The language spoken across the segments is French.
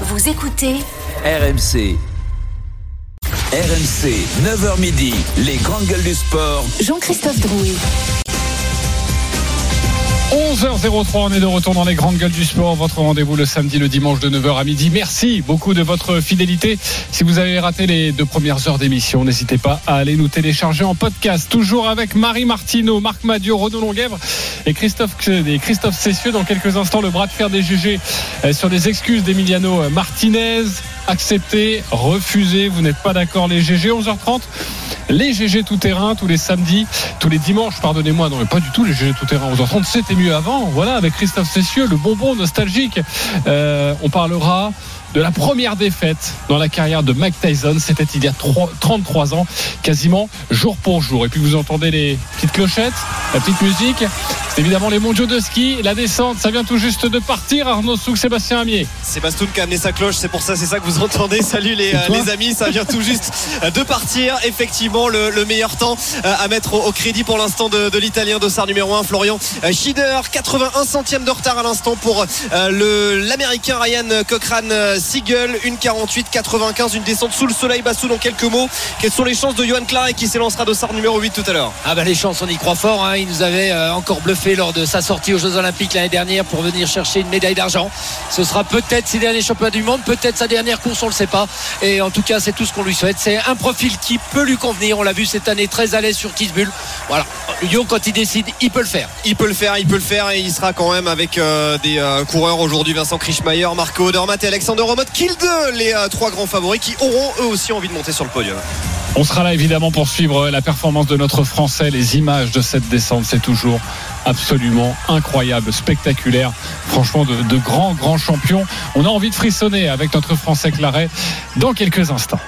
Vous écoutez RMC. RMC, 9h midi, les grandes gueules du sport. Jean-Christophe Drouet. 11h03, on est de retour dans les grandes gueules du sport. Votre rendez-vous le samedi, le dimanche de 9h à midi. Merci beaucoup de votre fidélité. Si vous avez raté les deux premières heures d'émission, n'hésitez pas à aller nous télécharger en podcast. Toujours avec Marie Martineau, Marc Madio, Renaud Longuèvre et Christophe, Christophe Cessieux. Dans quelques instants, le bras de fer des GG euh, sur les excuses d'Emiliano Martinez. Accepté, refusé, vous n'êtes pas d'accord les GG. 11h30 les GG tout terrain tous les samedis, tous les dimanches, pardonnez-moi, non mais pas du tout les GG tout terrain 11h30, c'était mieux avant, voilà, avec Christophe Cessieux, le bonbon nostalgique. Euh, on parlera de la première défaite dans la carrière de Mike Tyson, c'était il y a 3, 33 ans, quasiment jour pour jour. Et puis vous entendez les petites clochettes, la petite musique, c'est évidemment les mondiaux de ski, la descente, ça vient tout juste de partir, Arnaud Souk, Sébastien Amier. Sébastien qui a amené sa cloche, c'est pour ça, c'est ça que vous entendez. Salut les, euh, les amis, ça vient tout juste de partir. Effectivement, le, le meilleur temps euh, à mettre au, au crédit pour l'instant de, de l'italien d'Ossard numéro 1, Florian euh, Schieder. 81 centièmes de retard à l'instant pour l'américain Ryan Cochrane Siegel. Une 48, 95, une descente sous le soleil Bassou dans quelques mots. Quelles sont les chances de Johan Claret qui s'élancera d'Ossard numéro 8 tout à l'heure? Ah bah les chances on y croit fort hein. Il nous avait euh, encore bluffé lors de sa sortie aux Jeux Olympiques l'année dernière pour venir chercher une médaille d'argent Ce sera peut-être ses derniers championnats du monde Peut-être sa dernière course on le sait pas Et en tout cas c'est tout ce qu'on lui souhaite C'est un profil qui peut lui convenir On l'a vu cette année très à l'aise sur Kisbull Voilà Lyon quand il décide il peut le faire Il peut le faire, il peut le faire et il sera quand même avec euh, des euh, coureurs aujourd'hui Vincent Krischmeier, Marco Odermatt et Alexander Romot Kill deux les euh, trois grands favoris qui auront eux aussi envie de monter sur le podium. On sera là évidemment pour suivre la performance de notre Français. Les images de cette descente, c'est toujours absolument incroyable, spectaculaire. Franchement, de, de grands, grands champions. On a envie de frissonner avec notre Français Claret dans quelques instants.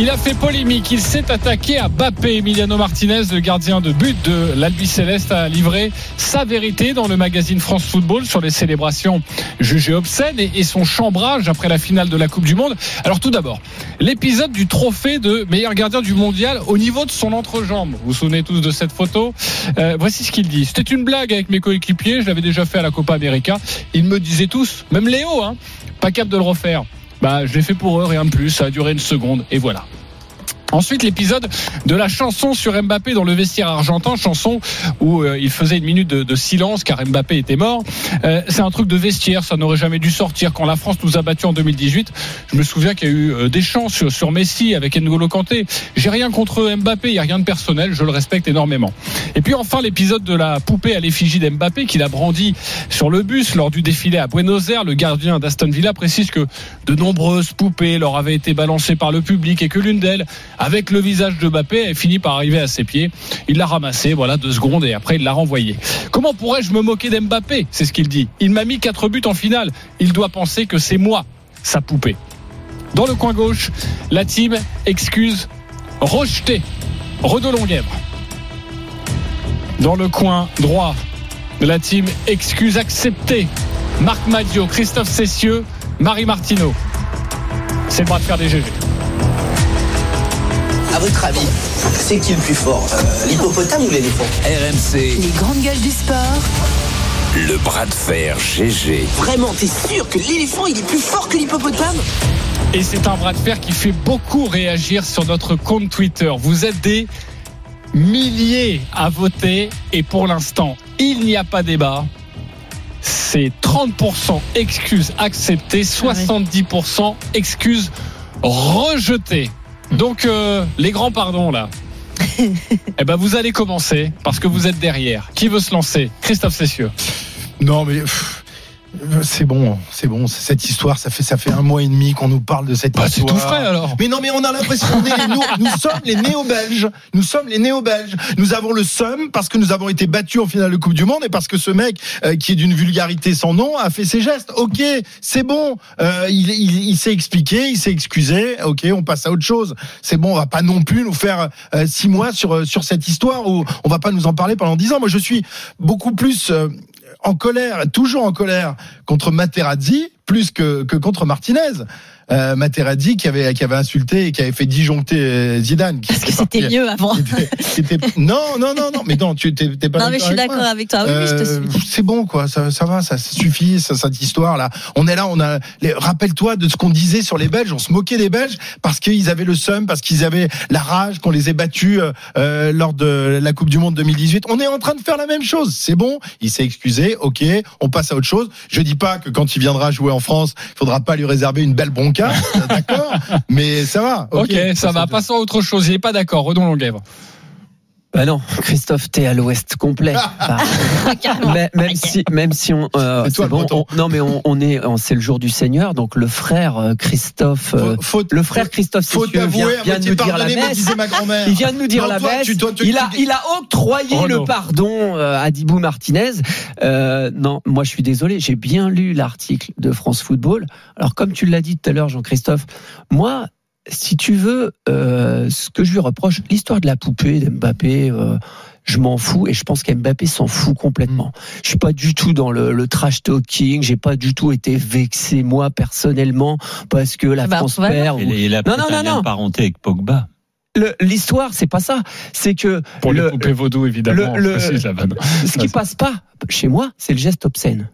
Il a fait polémique, il s'est attaqué à Bappé. Emiliano Martinez, le gardien de but de l'Albi Céleste, a livré sa vérité dans le magazine France Football sur les célébrations jugées obscènes et, son chambrage après la finale de la Coupe du Monde. Alors tout d'abord, l'épisode du trophée de meilleur gardien du mondial au niveau de son entrejambe. Vous vous souvenez tous de cette photo? Euh, Voici ce qu'il dit. C'était une blague avec mes coéquipiers, je l'avais déjà fait à la Copa América. Ils me disaient tous, même Léo, hein, pas capable de le refaire. Bah, je l'ai fait pour eux, rien de plus. Ça a duré une seconde et voilà. Ensuite, l'épisode de la chanson sur Mbappé dans le vestiaire argentin, chanson où euh, il faisait une minute de, silence car Mbappé était mort. Euh, c'est un truc de vestiaire, ça n'aurait jamais dû sortir. Quand la France nous a battus en 2018, je me souviens qu'il y a eu euh, des chants sur, sur Messi avec N'Golo Kanté. J'ai rien contre Mbappé, il n'y a rien de personnel, je le respecte énormément. Et puis enfin, l'épisode de la poupée à l'effigie d'Mbappé qu'il a brandi sur le bus lors du défilé à Buenos Aires. Le gardien d'Aston Villa précise que de nombreuses poupées leur avaient été balancées par le public et que l'une d'elles avec le visage de Mbappé, elle finit par arriver à ses pieds. Il l'a ramassé, voilà, deux secondes, et après il l'a renvoyé. Comment pourrais-je me moquer d'Mbappé? C'est ce qu'il dit. Il m'a mis quatre buts en finale. Il doit penser que c'est moi, sa poupée. Dans le coin gauche, la team excuse rejetée. Renaud Longuèvre. Dans le coin droit, la team excuse acceptée. Marc Madio, Christophe Cessieux, Marie Martineau. C'est le de fer des GG. À votre avis, c'est qui le plus fort euh, L'hippopotame ou l'éléphant RMC, Les grandes gueules du sport. le bras de fer GG. Vraiment, t'es sûr que l'éléphant il est plus fort que l'hippopotame Et c'est un bras de fer qui fait beaucoup réagir sur notre compte Twitter. Vous êtes des milliers à voter et pour l'instant, il n'y a pas débat. C'est 30% excuses acceptées, 70% excuses rejetées. Donc euh, les grands pardons là. eh ben vous allez commencer parce que vous êtes derrière. Qui veut se lancer? Christophe Cessieux. Non, mais pff, c'est bon, c'est bon. c'est Cette histoire, ça fait ça fait un mois et demi qu'on nous parle de cette Bah, c'est histoire. tout frais alors. Mais non, mais on a l'impression nous, nous sommes les néo-belges. Nous sommes les néo-belges. Nous avons le seum parce que nous avons été battus en finale de Coupe du Monde et parce que ce mec euh, qui est d'une vulgarité sans nom a fait ses gestes. Ok, c'est bon. Euh, il il, il s'est expliqué, il s'est excusé. Ok, on passe à autre chose. C'est bon. On va pas non plus nous faire euh, six mois sur euh, sur cette histoire où on va pas nous en parler pendant dix ans. Moi, je suis beaucoup plus euh, en colère, toujours en colère contre Materazzi, plus que, que contre Martinez. Euh, Materazzi qui avait qui avait insulté et qui avait fait disjoncter euh, Zidane. qui Parce que était c'était mieux avant. qui était- qui était- non, non, non, non, mais non, tu t'es pas Non, mais je suis d'accord avec toi. Oui, oui, je te Euh, suis. c'est bon quoi, ça, ça va, ça, suffit, ça, cette histoire là. On est là, on a. Rappelle-toi de ce qu'on disait sur les Belges, on se moquait des Belges parce qu'ils avaient le seum, parce qu'ils avaient la rage, qu'on les ait battus euh, euh, lors de la Coupe du Monde 2018. On est en train de faire la même chose. C'est bon, il s'est excusé, ok, on passe à autre chose. Je dis pas que quand il viendra jouer en France, il faudra pas lui réserver une belle bronca, d'accord, mais ça va. Ok, ça va. Passons à autre chose. Il n'est pas d'accord. Redon Longuèvre. Bah non, Christophe, t'es à l'ouest complet. Bah, Carrément. mais- même si, même si on, euh, toi bon, on- non mais on, on est, c'est le jour du Seigneur, donc le frère euh, Christophe, euh, Faut, le frère Christophe faut vient, vient de nous dire la messe. Il vient de nous dire Non, la toi, messe. tu- toi, tu- il a, il a octroyé Oh le pardon euh, à Dibou Martinez. Euh, non, moi je suis désolé, j'ai bien lu l'article de France Football. Alors comme tu l'as dit tout à l'heure, Jean-Christophe, moi, si tu veux, euh, ce que je lui reproche, l'histoire de la poupée d'Mbappé. euh, je m'en fous et je pense qu'Mbappé s'en fout complètement. Je suis pas du tout dans le, le trash talking. J'ai pas du tout été vexé moi personnellement parce que la Bah, France voilà. perd. ou- Il, il a Non, non, non, non. parenté avec Pogba. L'histoire, c'est pas ça. C'est que Pour les le- poupées vaudou, évidemment. le- précise la ce qui passe pas chez moi, c'est le geste obscène.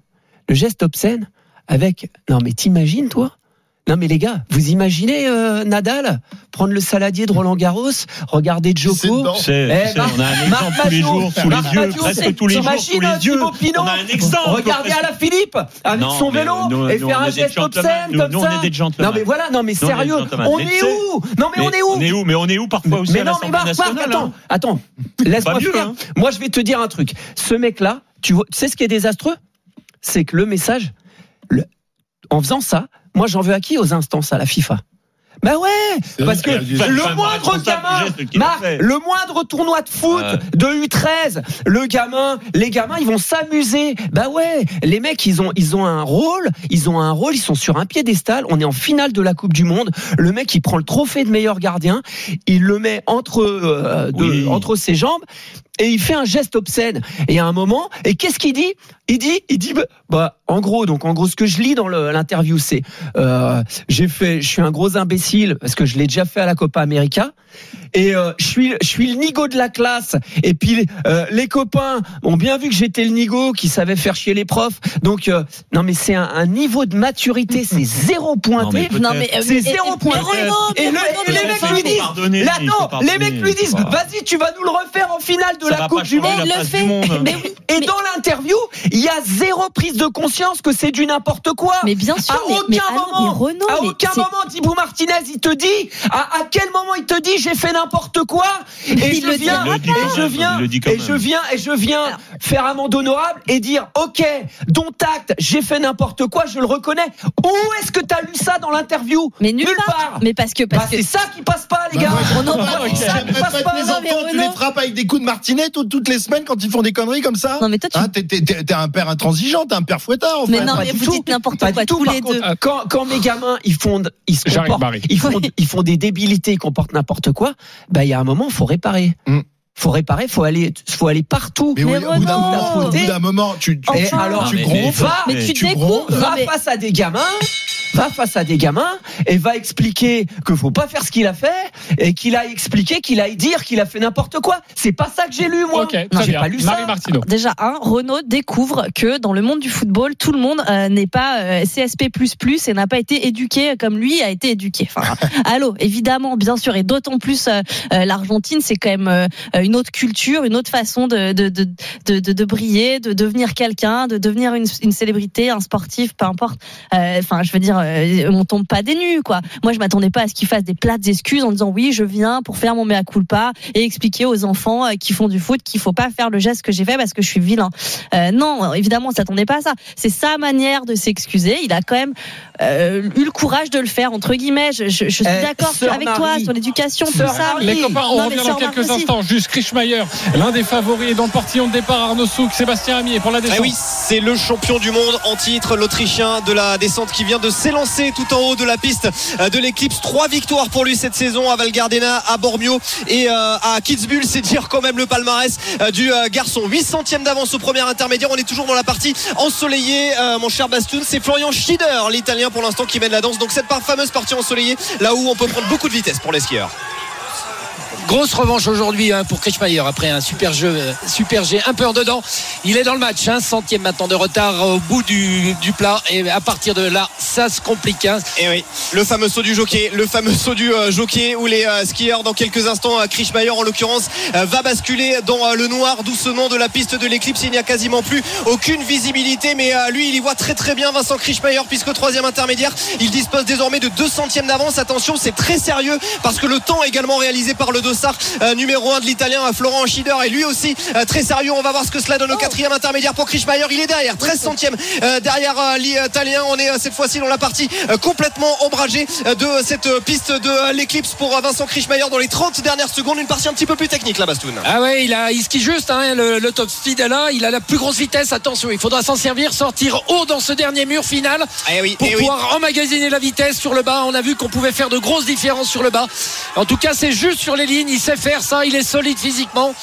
Le geste obscène avec. Non, mais t'imagines, toi Non, mais les gars, vous imaginez euh, Nadal prendre le saladier de Roland Garros, regarder C'est Joko dedans. Tu sais, Eh, Marc- on a un exemple tous les jours sous les yeux, presque tous les jours sous les yeux. Pinot On a un exemple. Regarder à la Philippe avec Non, son vélo nous- et nous, faire un geste obscène comme nous, ça. on est des gentlemen. Non mais voilà, non mais sérieux, on est où? Non mais on est où? On est où? Mais on est où parfois aussi mais à non, mais Marc, attends, hein? attends. Laisse-moi finir. hein? Moi, je vais te dire un truc. Ce mec-là, tu vois, tu sais ce qui est désastreux? C'est que le message, en faisant ça, moi, j'en veux à qui aux instances à la FIFA? Bah ouais, parce que le moindre gamin, Marc, le moindre tournoi de foot de U13, le gamin, les gamins, ils vont s'amuser. Bah ouais, les mecs, ils ont, ils ont un rôle, ils ont un rôle, ils sont sur un piédestal. On est en finale de la Coupe du Monde. Le mec, il prend le trophée de meilleur gardien, il le met entre, euh, de- Oui. entre ses jambes. Et il fait un geste obscène. Et à un moment, et qu'est-ce qu'il dit? Il dit, il dit, bah, bah, en gros, donc en gros, ce que je lis dans l'interview, c'est, euh, j'ai fait, je suis un gros imbécile parce que je l'ai déjà fait à la Copa América. Et euh, je suis, je suis le nigo de la classe. Et puis euh, les copains ont bien vu que j'étais le nigo qui savait faire chier les profs. Donc euh, non, mais c'est un, un niveau de maturité, c'est zéro pointé. Non, mais. C'est zéro mais point. Renaud, Et les mecs lui disent, Là, non, les mecs lui disent, Voilà. vas-y, tu vas nous le refaire en finale de Ça la Coupe du Monde. la il le face fait. du monde. Mais oui. Et mais- dans l'interview, il y a zéro prise de conscience que c'est du n'importe quoi. Mais bien sûr, à mais, aucun mais, non, mais moment, Renaud, à aucun moment, Thibaut Martinez, il te dit, à, à quel moment il te dit, j'ai fait n'importe quoi, et Il je viens, et je viens, et je viens, et je viens Alors- faire amende honorable et dire, ok, dont acte, j'ai fait n'importe quoi, je le reconnais. Où est-ce que t'as lu ça dans l'interview? Mais nulle, Nulle part. part. Mais parce que. Bah, Parce que c'est ça qui passe pas, les Bah, gars. Renaud, c'est ça qui passe pas tu les frappes avec des coups de martinet toutes, toutes les semaines quand ils font des conneries comme ça Non, mais toi, tu. Hein, t'es, t'es- t'es- t'es un père intransigeant, t'es un père fouettard. En mais fait. non, pas mais vous tout. dites n'importe Pas quoi du tout, tous par les contre. deux. Quand, quand mes gamins, ils font, ils se comportent, ils font, Oui. ils font des débilités, ils comportent n'importe quoi. Bah, il y a un moment, faut réparer. Mm. Faut réparer, faut aller, faut aller partout. Mais, Mais oui, au bout d'un moment, au bout d'un moment, tu, tu, Enfin. alors, tu mais- grondes. va, Mais tu tu grondes, va mais- face à des gamins, va face à des gamins et va expliquer que faut pas faire ce qu'il a fait et qu'il a expliqué qu'il a dire qu'il a fait n'importe quoi. C'est pas ça que j'ai lu, moi. Ok, Non, très j'ai bien. pas lu Marie ça. Déjà, un, Renault découvre que dans le monde du football, tout le monde euh, n'est pas euh, CSP++ et n'a pas été éduqué comme lui a été éduqué. Enfin, allô, évidemment, bien sûr, et d'autant plus euh, euh, l'Argentine, c'est quand même euh, une autre culture, une autre façon de de de de, de, de briller, de devenir quelqu'un, de devenir une, une célébrité, un sportif, peu importe. Euh, Enfin, je veux dire, euh, on tombe pas des nues, quoi. Moi, je m'attendais pas à ce qu'il fasse des plates excuses en disant oui, je viens pour faire mon mea culpa et expliquer aux enfants euh, qui font du foot qu'il faut pas faire le geste que j'ai fait parce que je suis vilain. Euh, non, évidemment, on s'attendait pas à ça. C'est sa manière de s'excuser. Il a quand même euh, eu le courage de le faire entre guillemets. Je, je, je suis Eh, d'accord avec toi sur l'éducation, tout ça. Marie. Les copains, on Non, revient dans quelques aussi. instants. Juste Krischmeier, l'un des favoris est dans le portillon de départ. Arnaud Souk, Sébastien Amier pour la Ah descente. oui, c'est le champion du monde en titre, l'Autrichien de la descente qui vient de s'élancer. lancé tout en haut de la piste euh, de l'éclipse. Trois victoires pour lui cette saison à Valgardena, à Bormio et euh, à Kitzbühel. C'est dire quand même le palmarès euh, du garçon. 8 centièmes d'avance au premier intermédiaire. On est toujours dans la partie ensoleillée, mon cher Bastoun. C'est Florian Schieder, l'italien pour l'instant, qui mène la danse. Donc cette fameuse partie ensoleillée, là où on peut prendre beaucoup de vitesse pour les skieurs. Grosse revanche aujourd'hui hein, pour Krischmeier après un super jeu, euh, super G, un peu en dedans. Il est dans le match, un centième maintenant de retard au bout du, plat et à partir de là, ça se complique. hein. Et oui, le fameux saut du jockey, le fameux saut du euh, jockey où les euh, skieurs dans quelques instants, Krischmeier en l'occurrence, va basculer dans le noir doucement de la piste de l'éclipse. Il n'y a quasiment plus aucune visibilité, mais lui, il y voit très très bien Vincent Krischmeier puisque troisième intermédiaire, il dispose désormais de 2 centièmes d'avance. Attention, c'est très sérieux parce que le temps également réalisé par le dossard euh, numéro 1 de l'italien euh, Florent Schieder est lui aussi euh, très sérieux. On va voir ce que cela donne au quatrième intermédiaire pour Krischmeier. Il est derrière, 13 centièmes euh, derrière euh, l'italien. On est euh, cette fois-ci dans la partie euh, complètement ombragée euh, de cette euh, piste de euh, l'éclipse pour euh, Vincent Krischmeier dans les 30 dernières secondes. Une partie un petit peu plus technique là, Bastoun. Ah ouais, il a, il skie juste, hein, le, le top speed est là, il a la plus grosse vitesse. Attention, il faudra s'en servir, sortir haut dans ce dernier mur final Eh oui, pour eh oui. pouvoir emmagasiner la vitesse sur le bas. On a vu qu'on pouvait faire de grosses différences sur le bas. En tout cas, c'est juste sur les lignes. Il sait faire ça. Il est solide physiquement,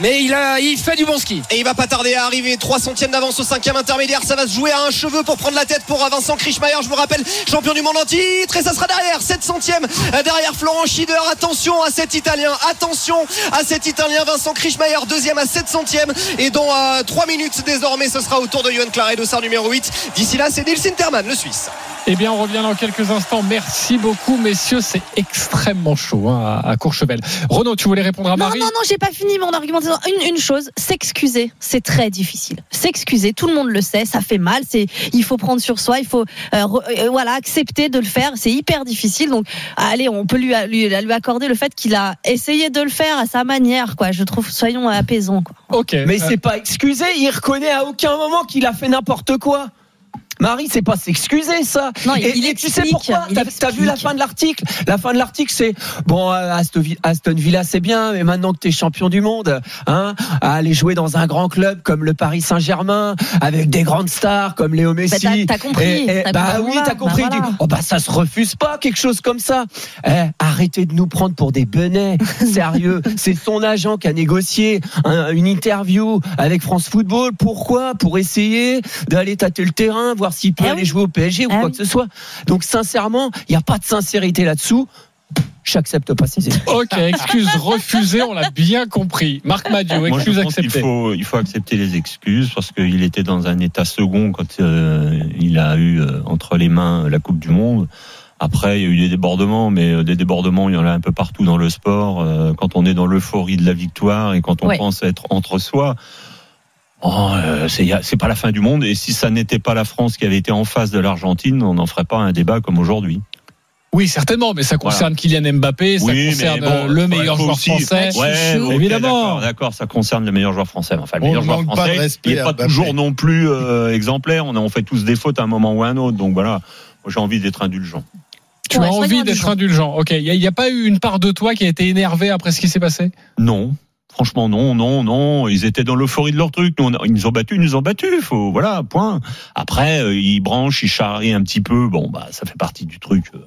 mais il fait du bon ski. Et il va pas tarder à arriver. 3 centièmes d'avance au cinquième intermédiaire. Ça va se jouer à un cheveu pour prendre la tête pour euh, Vincent Krischmeier. Je vous rappelle, champion du monde en titre. Et ça sera derrière. 7 centièmes euh, derrière Florent Schieder. Attention à cet Italien. Attention à cet Italien. Vincent Krischmeier, deuxième à 7 centièmes. Et dans 3 minutes désormais, ce sera au tour de Johan Claret, dossard numéro 8. D'ici là, c'est Nils Sinterman, le Suisse. Eh bien, on revient dans quelques instants. Merci beaucoup, messieurs. C'est extrêmement chaud hein, à Courchevel. Renaud, tu voulais répondre à Non, Marie non, non, j'ai pas fini mon argumentaire. Une, une chose, s'excuser, c'est très difficile. S'excuser, tout le monde le sait, ça fait mal. C'est, il faut prendre sur soi, il faut, euh, re- euh, voilà, accepter de le faire. C'est hyper difficile. Donc, allez, on peut lui, lui, lui accorder le fait qu'il a essayé de le faire à sa manière, quoi. Je trouve, soyons apaisants, quoi. Ok. Mais Euh, c'est pas excusé, il reconnaît à aucun moment qu'il a fait n'importe quoi. Marie, c'est pas s'excuser ça. Non, il- et, il et tu sais pourquoi T'as vu la fin de l'article? La fin de l'article, c'est bon, euh, Aston Vi- Aston Villa, c'est bien, mais maintenant que t'es champion du monde, hein, à aller jouer dans un grand club comme le Paris Saint-Germain, avec des grandes stars comme Léo Messi. Bah, t'as- t'as compris, Et- et- t'as bah oui, t'as compris. bah voilà. oh bah ça se refuse pas, quelque chose comme ça. Eh, arrêtez de nous prendre pour des benets. Sérieux, c'est son agent qui a négocié un- une interview avec France Football. Pourquoi? Pour essayer d'aller tâter le terrain, voir s'il peut Eh aller oui. jouer au PSG ou Eh quoi oui. que ce soit. Donc sincèrement, il n'y a pas de sincérité là-dessous. J'accepte pas ces excuses. Ok, excuse refusée, on l'a bien compris. Marc je excuse pense qu'il acceptée. faut, il faut accepter les excuses parce qu'il était dans un état second quand euh, il a eu euh, entre les mains la Coupe du Monde. Après, il y a eu des débordements, mais euh, des débordements, il y en a un peu partout dans le sport. Euh, Quand on est dans l'euphorie de la victoire et quand on Ouais. pense être entre soi, oh, euh, c'est c'est pas la fin du monde. Et si ça n'était pas la France qui avait été en face de l'Argentine, on n'en ferait pas un débat comme aujourd'hui. Oui, certainement, mais ça concerne Kylian Mbappé, ça Oui, concerne bon, euh, le meilleur joueur aussi- français. Ouais, Évidemment. d'accord, ça concerne le meilleur joueur français. Enfin, le On meilleur joueur français, respect il n'est pas Mbappé. toujours non plus euh, exemplaire. On, a, on fait tous des fautes à un moment ou à un autre. Donc voilà, moi j'ai envie d'être indulgent. Tu Ouais, as envie d'être indulgent. Ok, il n'y a, pas eu une part de toi qui a été énervée après ce qui s'est passé? Non. Franchement, non, non, non. Ils étaient dans l'euphorie de leur truc. Nous, on a- ils nous ont battus, ils nous ont battus. Faut, voilà, point. Après, euh, ils branchent, ils charrient un petit peu. Bon, bah, ça fait partie du truc. euh,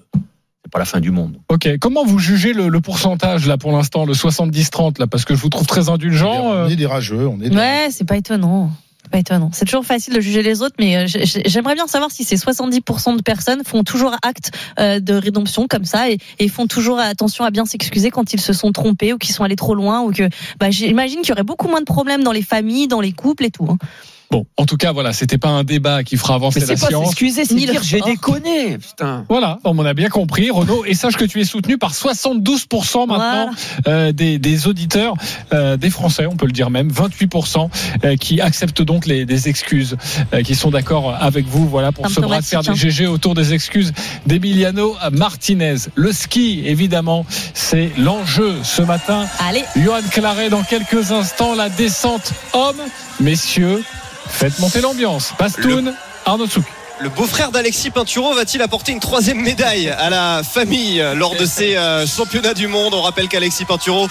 C'est pas la fin du monde. Ok, comment vous jugez le, le pourcentage là pour l'instant, le 70-30 là? Parce que je vous trouve très indulgent. On euh, est des rageux, on est des Ouais, c'est pas étonnant. Étonnant. C'est toujours facile de juger les autres, mais euh, j'ai- j'ai- j'aimerais bien savoir si ces 70% de personnes font toujours acte euh, de rédemption comme ça et, et font toujours attention à bien s'excuser quand ils se sont trompés ou qu'ils sont allés trop loin ou que bah, j'imagine qu'il y aurait beaucoup moins de problèmes dans les familles, dans les couples et tout. hein. Bon, en tout cas, voilà, c'était pas un débat qui fera avancer Mais la c'est pas science. s'excuser, c'est dire j'ai déconné. Putain. Voilà, on a bien compris, Renaud. Et sache que tu es soutenu par 72% maintenant Voilà. euh, des, des auditeurs, euh, des Français, on peut le dire même, 28% euh, qui acceptent donc les, des excuses, euh, qui sont d'accord avec vous. Voilà pour ce bras de fer des GG autour des excuses d'Emiliano Martinez. Le ski, évidemment, c'est l'enjeu ce matin. Allez, Johan Claret dans quelques instants, la descente homme. Messieurs, faites monter l'ambiance. Bastoun, Arnaud Souk. Le beau-frère d'Alexis Pinturo va-t-il apporter une troisième médaille à la famille lors de ces euh, championnats du monde? On rappelle qu'Alexis Pinturo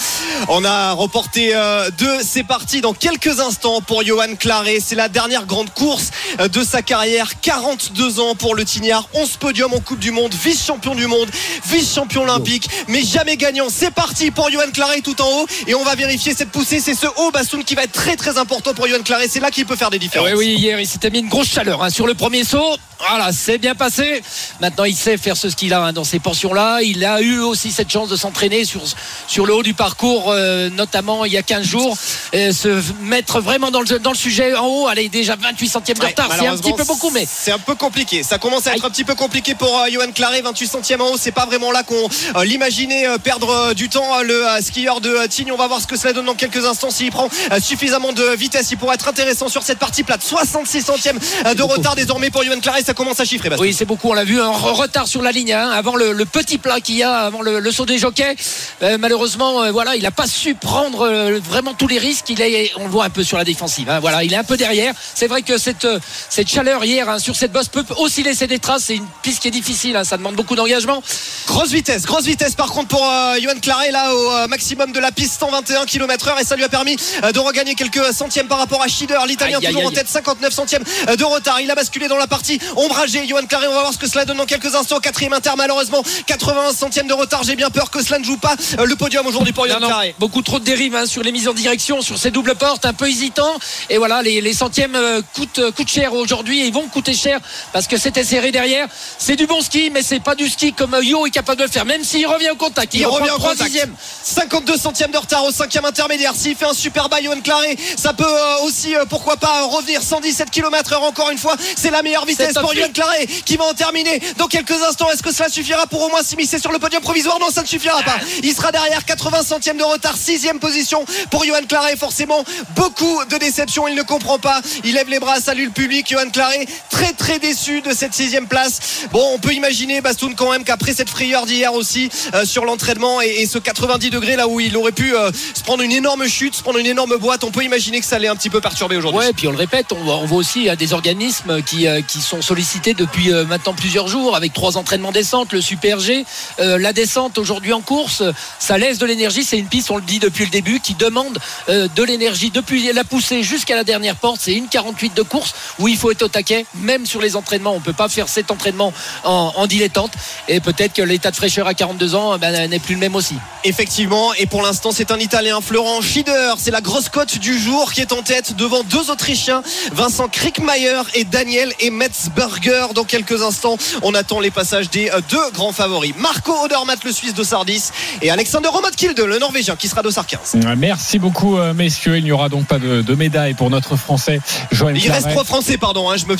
on a reporté euh, deux. C'est parti dans quelques instants pour Johan Claré. C'est la dernière grande course euh, de sa carrière. 42 ans pour le Tignard. 11 podiums en Coupe du Monde. Vice-champion du monde. Vice-champion olympique. Mais jamais gagnant. C'est parti pour Johan Claré tout en haut. Et on va vérifier cette poussée. C'est ce haut Bassoun qui va être très très important pour Johan Claré. C'est là qu'il peut faire des différences. Oui, oui, hier il s'était mis une grosse chaleur hein, sur le premier saut. Voilà, c'est bien passé. Maintenant, il sait faire ce ski-là hein, dans ces portions-là. Il a eu aussi cette chance de s'entraîner sur, sur le haut du parcours, euh, notamment il y a 15 jours. Et se mettre vraiment dans le, dans le sujet en haut. Allez, déjà 28 centièmes de Ouais, retard. C'est un petit peu beaucoup, mais c'est un peu compliqué. Ça commence à être Aïe. un petit peu compliqué pour euh, Johan Claré, 28 centièmes en haut. C'est pas vraiment là qu'on euh, l'imaginait perdre du temps. euh, le skieur de Tignes, on va voir ce que cela donne dans quelques instants. S'il prend suffisamment de vitesse, il pourrait être intéressant sur cette partie plate. 66 centièmes de retard désormais pour Johan Ça commence à chiffrer. Bastien. Oui, c'est beaucoup. On l'a vu, un re- retard sur la ligne hein, avant le, le petit plat qu'il y a, avant le, le saut des jockeys. Euh, malheureusement, euh, voilà, il n'a pas su prendre euh, vraiment tous les risques. Il est, on le voit un peu sur la défensive. hein, voilà, il est un peu derrière. C'est vrai que cette, cette chaleur hier hein, sur cette bosse peut aussi laisser des traces. C'est une piste qui est difficile. ça demande beaucoup d'engagement. Grosse vitesse, grosse vitesse par contre pour Johan Claré là au maximum de la piste 121 km heure et ça lui a permis de regagner quelques centièmes par rapport à Schieder l'italien aïe, toujours en tête 59 centièmes de retard il a basculé dans la partie ombragée Johan Claré on va voir ce que cela donne dans quelques instants quatrième inter malheureusement 81 centièmes de retard j'ai bien peur que cela ne joue pas euh, le podium aujourd'hui pour Johan Claré beaucoup trop de dérives hein, sur les mises en direction, sur ces doubles portes, un peu hésitant. Et voilà, les, les centièmes euh, coûtent, euh, coûtent cher aujourd'hui et ils vont coûter cher parce que c'était serré derrière. C'est du bon ski, mais c'est pas du ski comme Yo est capable de le faire, même s'il revient au contact. Il, Il revient au contact. dixièmes. 52 centièmes de retard au cinquième intermédiaire. S'il fait un super bas, Johan Claré, ça peut aussi, pourquoi pas, revenir 117 km heure encore une fois. C'est la meilleure vitesse pour. Johan Claré qui va en terminer dans quelques instants. Est-ce que cela suffira pour au moins s'immiscer sur le podium provisoire? Non, ça ne suffira pas. Il sera derrière 80 centièmes de retard, sixième position pour Johan Claré. Forcément, beaucoup de déception. Il ne comprend pas. Il lève les bras, salue le public. Johan Claré, très très déçu de cette sixième place. Bon, on peut imaginer, Bastoun, quand même, qu'après cette frayeur d'hier aussi euh, sur l'entraînement et, et ce 90 degrés là où il aurait pu euh, se prendre une énorme chute, se prendre une énorme boîte, on peut imaginer que ça l'ait un petit peu perturbé aujourd'hui. Ouais, puis on le répète, on voit, on voit aussi des organismes qui, euh, qui sont sollicités depuis euh, maintenant plusieurs jours avec trois entraînements descente, le Super G, euh, la descente aujourd'hui en course, ça laisse de l'énergie. C'est une piste, on le dit depuis le début, qui demande euh, de l'énergie depuis la poussée jusqu'à la dernière porte. C'est une 48 de course où il faut être au taquet, même sur les entraînements. On peut pas faire cet entraînement en, dilettante. Et peut-être que l'état de fraîcheur à 42 ans ben, n'est plus le même aussi. Effectivement, et pour l'instant, c'est un Italien, Florent Schieder. C'est la grosse cote du jour qui est en tête devant deux Autrichiens, Vincent Krickmayer et Daniel Emmetsberger. Dans quelques instants, on attend les passages des euh, deux grands favoris. Marco Odermatt, le Suisse d'Ossard 10, et Alexander Romotkilde, le Norvégien, qui sera d'Ossard 15. Merci beaucoup, euh, messieurs. Il n'y aura donc pas de, de médaille pour notre Français, Joël Il reste trois Français, pardon. hein, je me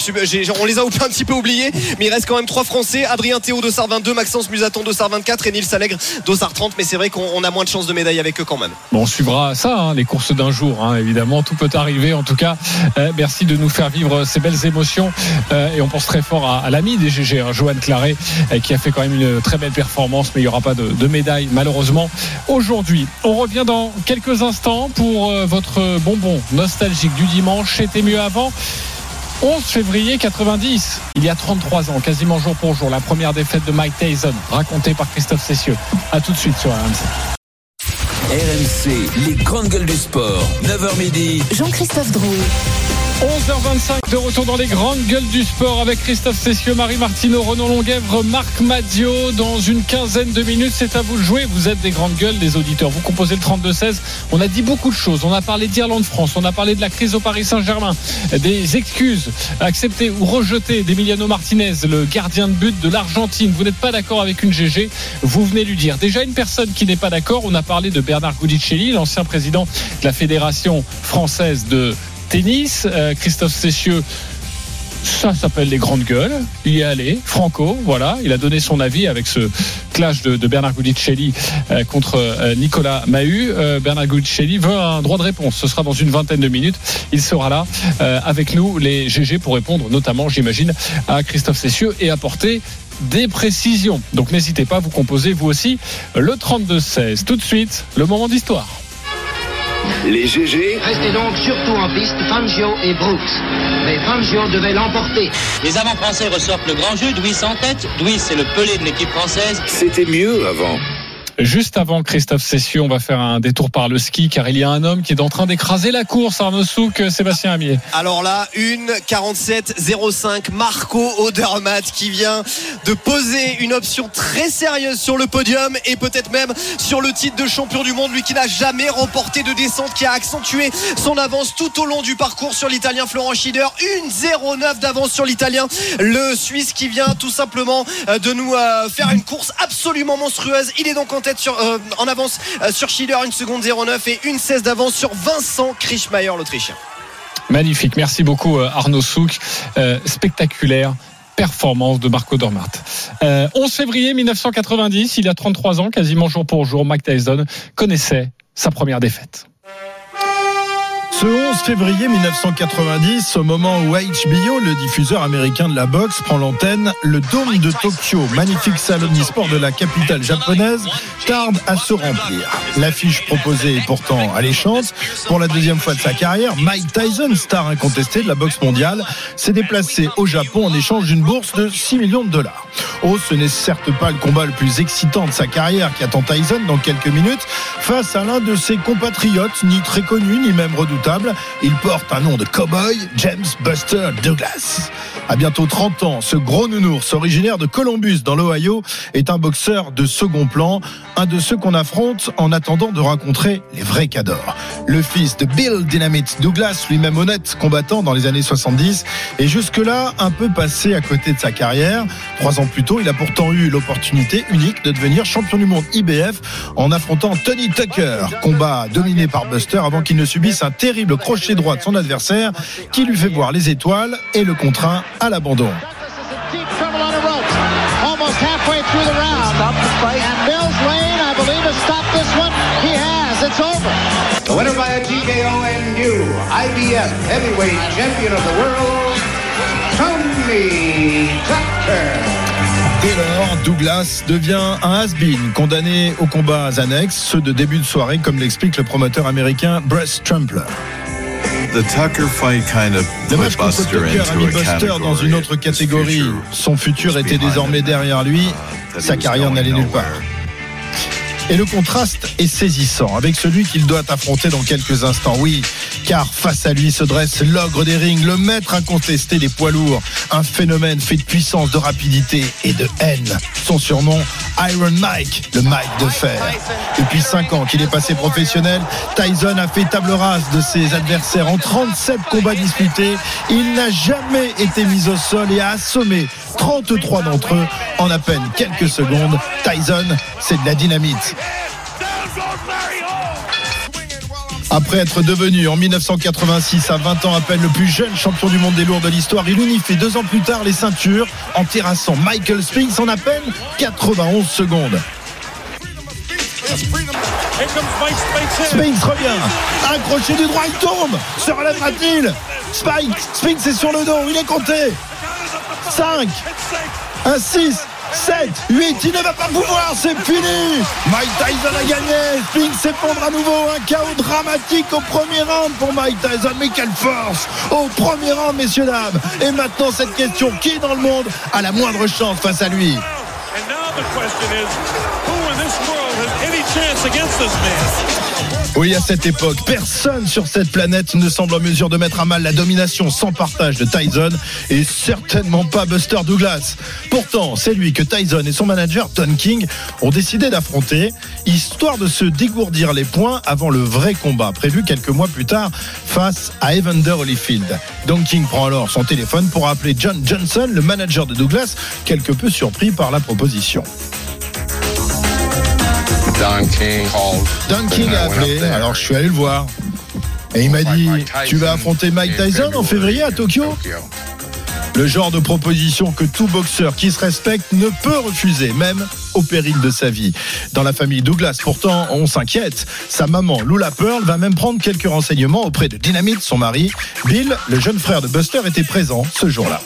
on les a un petit peu oubliés, mais il reste quand même trois Français. Adrien Théo d'Ossard 22, Maxence Musaton d'Ossard 24 et Nils Allègre d'Ossard 30. Mais c'est vrai qu'on on a moins de chances de médaille avec eux quand même. Bon, on suivra ça, hein, les courses d'un jour, hein, évidemment. Tout peut arriver. En tout cas, euh, merci de nous faire vivre ces belles émotions. Euh, et on pense très fort à, à l'ami des GG, hein, Johan Claret, euh, qui a fait quand même une très belle performance, mais il n'y aura pas de, de médaille, malheureusement, aujourd'hui. On revient dans quelques instants pour euh, votre bonbon nostalgique du dimanche. C'était mieux avant. 11 février 90, il y a 33 ans, quasiment jour pour jour, la première défaite de Mike Tyson, racontée par Christophe Cessieux. À tout de suite sur RMC. RMC, les grandes gueules du sport. 9h midi. Jean-Christophe Drouet. 11h25 de retour dans les grandes gueules du sport avec Christophe Cessieux, Marie Martineau, Renaud Longuèvre, Marc Madio. Dans une quinzaine de minutes, c'est à vous de jouer. Vous êtes des grandes gueules, les auditeurs. Vous composez le 32-16. On a dit beaucoup de choses. On a parlé d'Irlande-France. On a parlé de la crise au Paris Saint-Germain. Des excuses acceptées ou rejetées d'Emiliano Martinez, le gardien de but de l'Argentine. Vous n'êtes pas d'accord avec une GG. Vous venez lui dire. Déjà, une personne qui n'est pas d'accord. On a parlé de Bernard Gudicelli, l'ancien président de la Fédération française de tennis. Euh, Christophe Cessieux, ça s'appelle les grandes gueules. Il est allé, Franco, voilà. Il a donné son avis avec ce clash de, Bernard Gudicelli euh, contre euh, Nicolas Mahut. Bernard Gudicelli veut un droit de réponse. Ce sera dans une vingtaine de minutes. Il sera là avec nous, les GG, pour répondre notamment, j'imagine, à Christophe Cessieux et apporter des précisions. Donc n'hésitez pas, vous composez vous aussi le 32-16. Tout de suite, le moment d'histoire. Les GG. Restez donc surtout en piste Fangio et Brooks. Mais Fangio devait l'emporter. Les avants français ressortent le grand jeu, Douis en tête. Douis, c'est le pelé de l'équipe française. C'était mieux avant. Juste avant Christophe Cessieux, on va faire un détour par le ski car il y a un homme qui est en train d'écraser la course, Arnaud Souk, Sébastien Amier. Alors là, une 47-05, Marco Odermatt qui vient de poser une option très sérieuse sur le podium et peut-être même sur le titre de champion du monde, lui qui n'a jamais remporté de descente, qui a accentué son avance tout au long du parcours sur l'italien Florent Schieder. Une 0,9 d'avance sur l'italien, le Suisse qui vient tout simplement euh, de nous euh, faire une course absolument monstrueuse. Il est donc en tête euh, en avance euh, sur Schieder, une seconde 09 et une 16 d'avance sur Vincent Krischmeier, l'Autrichien. Magnifique, merci beaucoup euh, Arnaud Souk. Spectaculaire performance de Marco Dormat. Euh, 11 février 1990, il y a 33 ans, quasiment jour pour jour, Mike Tyson connaissait sa première défaite. Ce 11 février 1990, au moment où HBO, le diffuseur américain de la boxe, prend l'antenne, le dôme de Tokyo, magnifique salon e-sport de la capitale japonaise, tarde à se remplir. L'affiche proposée est pourtant alléchante. Pour la deuxième fois de sa carrière, Mike Tyson, star incontesté de la boxe mondiale, s'est déplacé au Japon en échange d'une bourse de 6 millions de dollars. Oh, ce n'est certes pas le combat le plus excitant de sa carrière qui attend Tyson dans quelques minutes face à l'un de ses compatriotes, ni très connu, ni même redoutable. Il porte un nom de cowboy, James Buster Douglas. À bientôt 30 ans, ce gros nounours originaire de Columbus dans l'Ohio est un boxeur de second plan, un de ceux qu'on affronte en attendant de rencontrer les vrais cadors. Le fils de Bill Dynamite Douglas, lui-même honnête combattant dans les années 70, est jusque-là un peu passé à côté de sa carrière. Trois ans plus tôt, il a pourtant eu l'opportunité unique de devenir champion du monde IBF en affrontant Tony Tucker. Combat dominé par Buster avant qu'il ne subisse un terrible crochet droit de son adversaire qui lui fait voir les étoiles et le contraint à l'abandon. IBF champion Tucker. Dès lors, Douglas devient un has-been, condamné aux combats annexes, ceux de début de soirée, comme l'explique le promoteur américain Bruce Trumpler. The Tucker fight kind of Le match contre Buster Tucker a mis into a Buster dans une autre catégorie. Son futur était désormais derrière lui. Sa carrière n'allait nulle part. Et le contraste est saisissant avec celui qu'il doit affronter dans quelques instants. Oui, car face à lui se dresse l'ogre des rings, le maître incontesté des poids lourds, un phénomène fait de puissance, de rapidité et de haine. Son surnom, Iron Mike, le Mike de fer. Depuis 5 ans qu'il est passé professionnel, Tyson a fait table rase de ses adversaires en 37 combats disputés. Il n'a jamais été mis au sol et a assommé 33 d'entre eux en à peine quelques secondes. Tyson, c'est de la dynamite. Après être devenu en 1986, à 20 ans à peine, le plus jeune champion du monde des lourds de l'histoire, il unifie deux ans plus tard les ceintures en terrassant Michael Spinks en à peine 91 secondes. Spinks revient, accroché du droit, il tombe, se relèvera-t-il Spike, Spinks est sur le dos, il est compté 5, un 6, 7, 8, il ne va pas pouvoir, c'est fini. Mike Tyson a gagné, Spinks s'effondre à nouveau, un chaos dramatique au premier round pour Mike Tyson, mais quelle force. Au premier round, messieurs, dames. Et maintenant cette question, qui dans le monde a la moindre chance face à lui? And now the question is, who in this world has any chance against this man? Oui, à cette époque, personne sur cette planète ne semble en mesure de mettre à mal la domination sans partage de Tyson et certainement pas Buster Douglas. Pourtant, c'est lui que Tyson et son manager Don King ont décidé d'affronter, histoire de se dégourdir les points avant le vrai combat prévu quelques mois plus tard face à Evander Holyfield. Don King prend alors son téléphone pour appeler John Johnson, le manager de Douglas, quelque peu surpris par la proposition. Don King called. Don King a appelé, alors je suis allé le voir. Et il m'a dit Tu vas affronter Mike Tyson en février à Tokyo Le genre de proposition que tout boxeur qui se respecte ne peut refuser, même au péril de sa vie. Dans la famille Douglas, pourtant, on s'inquiète. Sa maman, Lula Pearl, va même prendre quelques renseignements auprès de Dynamite, son mari. Bill, le jeune frère de Buster, était présent ce jour-là.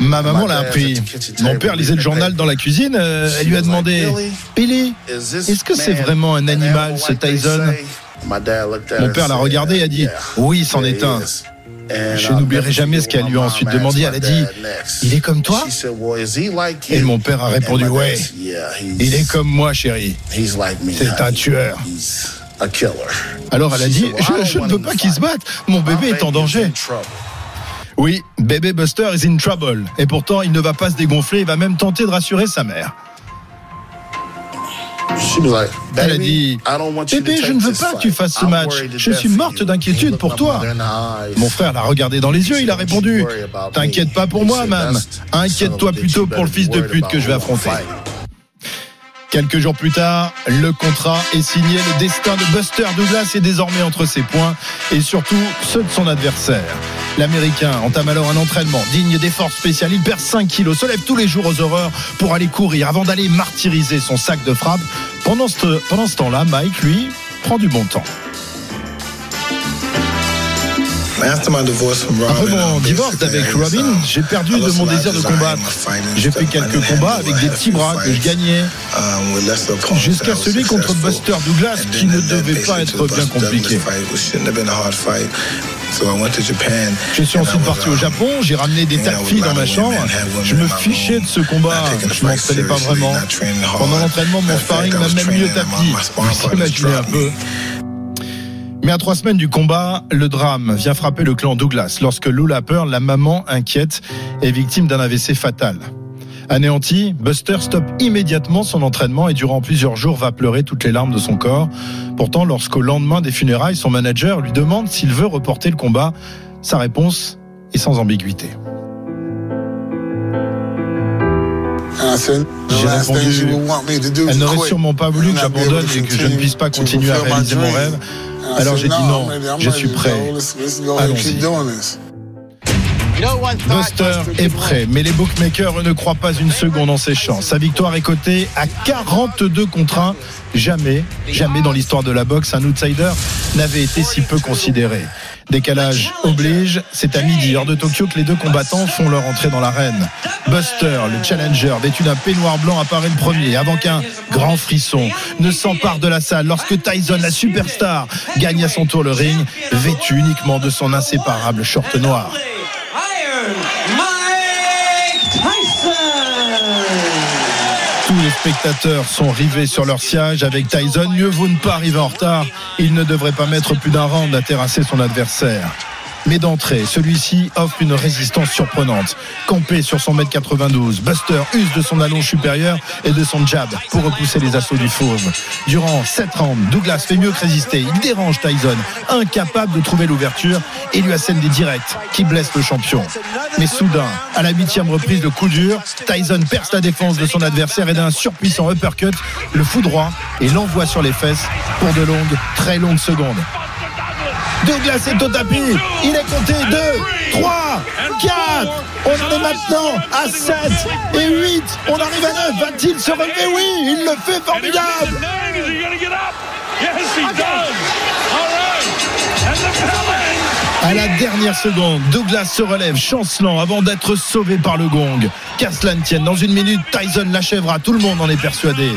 Ma maman l'a appris. Mon père lisait le journal dans la cuisine. euh, elle lui a demandé Billy, est-ce que c'est vraiment un animal ce Tyson Mon père l'a regardé et a dit Oui, c'en est un. Je n'oublierai jamais ce qu'elle lui a ensuite demandé. Elle a dit Il est comme toi? Et mon père a répondu Ouais, il est comme moi, chérie. He's like me. C'est un tueur. Alors elle a dit Je, ne veux pas qu'il se batte. Mon bébé est en danger. Oui, bébé Buster is in trouble. Et pourtant, il ne va pas se dégonfler. Il va même tenter de rassurer sa mère. Elle a "Baby, dit Bébé, je ne veux pas que tu fasses ce match. Je suis morte you." d'inquiétude pour toi. Mon frère l'a regardé dans les yeux. Il a répondu T'inquiète pas pour moi, mam. Inquiète-toi plutôt pour le fils de pute que je vais affronter. Quelques jours plus tard, le contrat est signé. Le destin de Buster Douglas est désormais entre ses poings et surtout ceux de son adversaire. L'Américain entame alors un entraînement digne des forces spéciales. Il perd 5 kilos, se lève tous les jours aux horreurs pour aller courir avant d'aller martyriser son sac de frappe. Pendant ce, pendant ce temps-là, Mike, lui, prend du bon temps. Après mon um, divorce just, Robin, um, j'ai perdu de mon désir de combattre. J'ai fait quelques combats avec des petits bras que je gagnais. um, Jusqu'à celui contre. Buster Douglas qui ne devait pas être bien compliqué. Je suis ensuite parti au um, Japon, j'ai ramené des tas de filles dans ma chambre. Je me fichais de ce combat, je m'entraînais pas vraiment. Pendant l'entraînement, mon sparring m'a même mieux tapis. Vous imaginez un peu. Mais à trois semaines du combat, le drame vient frapper le clan Douglas lorsque Lula Pearl, la maman inquiète, est victime d'un AVC fatal. Anéanti, Buster stoppe immédiatement son entraînement et durant plusieurs jours va pleurer toutes les larmes de son corps. Pourtant, lorsqu'au lendemain des funérailles, son manager lui demande s'il veut reporter le combat, sa réponse est sans ambiguïté. The J'ai répondu, elle n'aurait sûrement pas voulu que j'abandonne et que je ne puisse pas continuer à réaliser mon rêve. I Alors j'ai dit "No, non, je suis prêt. go. Let's- let's go ahead and keep Allons-y. doing this." Buster est prêt, mais les bookmakers eux, ne croient pas une seconde en ses chances. Sa victoire est cotée à 42 contre 1. Jamais, jamais dans l'histoire de la boxe, un outsider n'avait été si peu considéré. Décalage oblige, c'est à midi, hors de Tokyo, que les deux combattants font leur entrée dans l'arène. Buster, le challenger, vêtu d'un peignoir blanc, apparaît le premier, avant qu'un grand frisson ne s'empare de la salle lorsque Tyson, la superstar, gagne à son tour le ring, vêtu uniquement de son inséparable short noir. Les spectateurs sont rivés sur leur siège avec Tyson. Mieux vaut ne pas arriver en retard. Il ne devrait pas mettre plus d'un round à terrasser son adversaire. Mais d'entrée, celui-ci offre une résistance surprenante. Campé sur son mètre 92, Buster use de son allonge supérieur et de son jab pour repousser les assauts du fauve. Durant 7 rounds, Douglas fait mieux que résister. Il dérange Tyson, incapable de trouver l'ouverture et lui assène des directs qui blessent le champion. Mais soudain, à la huitième reprise de coup dur, Tyson perce la défense de son adversaire et d'un surpuissant uppercut, le foudroie et l'envoie sur les fesses pour de longues, très longues secondes. Douglas est au tapis. Il est compté 2, 3, 4. On en est maintenant à 7 et 8. On arrive à 9. Va-t-il se relever? Oui, il le fait formidable. À la dernière seconde, Douglas se relève chancelant avant d'être sauvé par le gong. Qu'à cela ne tienne, dans une minute, Tyson l'achèvera. Tout le monde en est persuadé.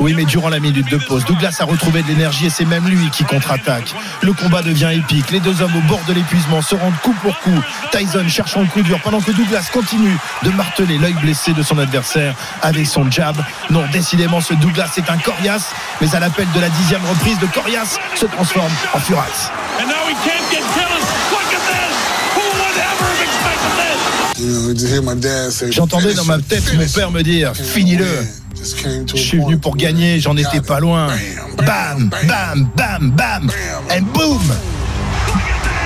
Oui, mais durant la minute de pause, Douglas a retrouvé de l'énergie et c'est même lui qui contre-attaque. Le combat devient épique. Les deux hommes au bord de l'épuisement se rendent coup pour coup. Tyson cherchant le coup dur pendant que Douglas continue de marteler l'œil blessé de son adversaire avec son jab. Non, décidément, ce Douglas est un coriace, mais à l'appel de la dixième reprise, de coriace se transforme en furax. And now he can't get. Look at this. Who would ever have expected this? You know, just hear my dad say, J'entendais dans ma tête mon père me dire Finis-le. Je suis venu pour gagner, j'en étais pas loin. Bam, bam, bam, bam, et boum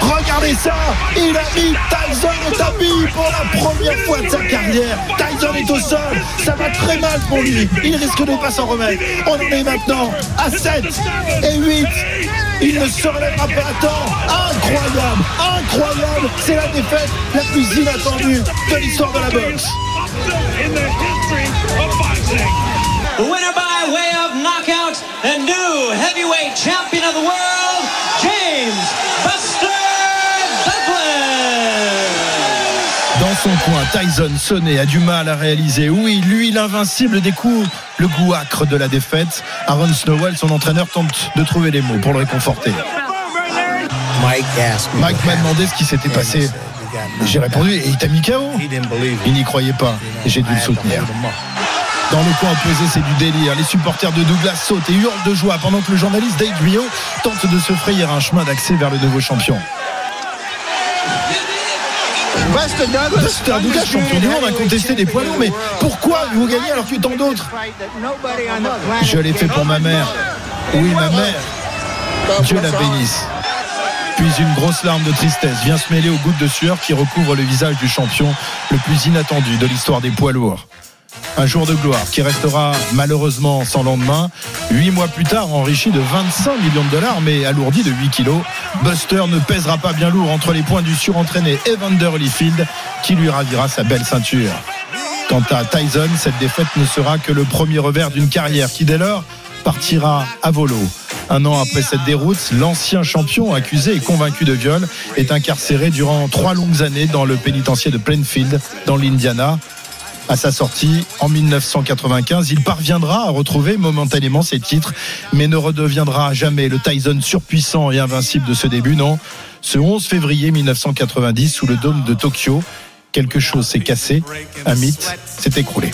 Regardez ça Il a mis Tyson au tapis pour la première fois de sa carrière. Tyson est au sol, ça va très mal pour lui. Il risque de ne pas s'en remettre. On en est maintenant à 7 et 8. Il ne se relèvera pas à temps. Incroyable, incroyable. C'est la défaite la plus inattendue de l'histoire de la boxe. Winner by way of knockout and new heavyweight champion of the world, James son coin, Tyson sonné a du mal à réaliser. Oui, lui, l'invincible des coups, le goût acre de la défaite. Aaron Snowell, son entraîneur, tente de trouver les mots pour le réconforter. Mike m'a demandé ce qui s'était passé. J'ai répondu et il t'a mis KO. Il n'y croyait pas et j'ai dû le soutenir. Dans le coin opposé, c'est du délire. Les supporters de Douglas sautent et hurlent de joie pendant que le journaliste Dave Rio tente de se frayer un chemin d'accès vers le nouveau champion. Buster Douglas, champion du monde, a contesté des poids lourds, mais pourquoi vous gagnez alors que tant d'autres Je l'ai fait pour ma mère. Oui, ma mère. Dieu la bénisse. Puis une grosse larme de tristesse vient se mêler aux gouttes de sueur qui recouvrent le visage du champion le plus inattendu de l'histoire des poids lourds. Un jour de gloire qui restera malheureusement sans lendemain. Huit mois plus tard, enrichi de 25 millions de dollars, mais alourdi de 8 kilos, Buster ne pèsera pas bien lourd entre les points du surentraîné Evander Holyfield qui lui ravira sa belle ceinture. Quant à Tyson, cette défaite ne sera que le premier revers d'une carrière qui dès lors partira à volo. Un an après cette déroute, l'ancien champion accusé et convaincu de viol est incarcéré durant trois longues années dans le pénitencier de Plainfield, dans l'Indiana. À sa sortie en 1995, il parviendra à retrouver momentanément ses titres, mais ne redeviendra jamais le Tyson surpuissant et invincible de ce début, non. Ce 11 février 1990, sous le dôme de Tokyo, quelque chose s'est cassé, un mythe s'est écroulé.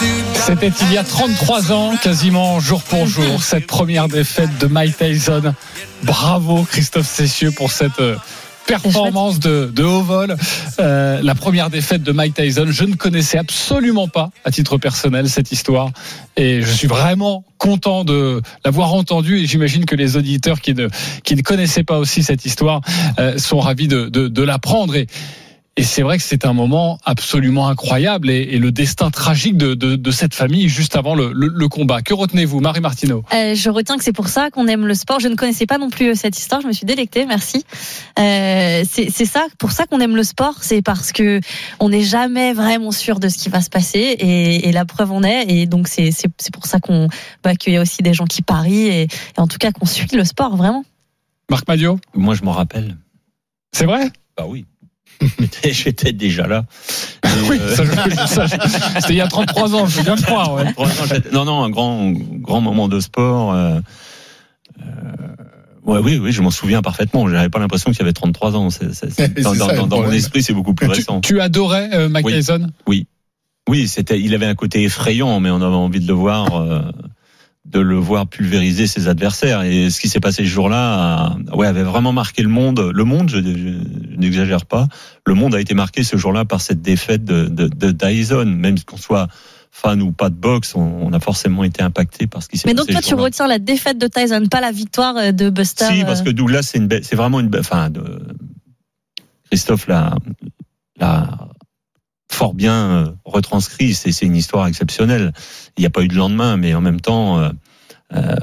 Me out, and I haven't gotten up yet. I've gone 12 rounds and never hit the ground. I've learned to C'était il y a 33 ans, quasiment jour pour jour, cette première défaite de Mike Tyson. Bravo Christophe Cessieux pour cette euh, performance de, de haut vol. Euh, la première défaite de Mike Tyson, je ne connaissais absolument pas à titre personnel cette histoire et je suis vraiment content de l'avoir entendu et j'imagine que les auditeurs qui ne, qui ne connaissaient pas aussi cette histoire euh, sont ravis de, de, de l'apprendre et et c'est vrai que c'est un moment absolument incroyable et, et le destin tragique de, de, de, cette famille juste avant le, le, le combat. Que retenez-vous, Marie Martineau? Euh, Je retiens que c'est pour ça qu'on aime le sport. Je ne connaissais pas non plus euh, cette histoire. Je me suis délectée, merci. Euh, c'est ça, pour ça qu'on aime le sport, c'est parce que on n'est jamais vraiment sûr de ce qui va se passer et, et la preuve en est. Et donc c'est pour ça qu'on bah, qu'il y a aussi des gens qui parient et, et en tout cas qu'on suit le sport vraiment. Marc Madio Moi, je m'en rappelle. C'est vrai? Bah oui. J'étais déjà là. oui, c'était il y a 33 ans, je veux bien le croire. Ouais. Non, non, un grand, grand moment de sport. Euh, euh, ouais, oui, oui, je m'en souviens parfaitement. J'avais pas l'impression qu'il y avait 33 ans. C est, c est, dans, dans, dans, dans mon esprit, c'est beaucoup plus tu, récent. Tu adorais euh, Mike oui. Tyson Oui, oui, c'était. Il avait un côté effrayant, mais on avait envie de le voir. Euh, de le voir pulvériser ses adversaires. Et ce qui s'est passé ce jour-là, ouais, avait vraiment marqué le monde. Le monde, je, je, je n'exagère pas, le monde a été marqué ce jour-là par cette défaite de, de, de Dyson. Même qu'on soit fan ou pas de boxe, on, on, a forcément été impacté par ce qui s'est passé. Mais donc toi, tu retiens la défaite de Tyson, pas la victoire de Buster. Si, parce que Douglas, c'est une, c'est vraiment une, enfin, de, Christophe l'a, l'a fort bien retranscrit. C'est, c'est une histoire exceptionnelle. Il n'y a pas eu de lendemain, mais en même temps, euh, euh,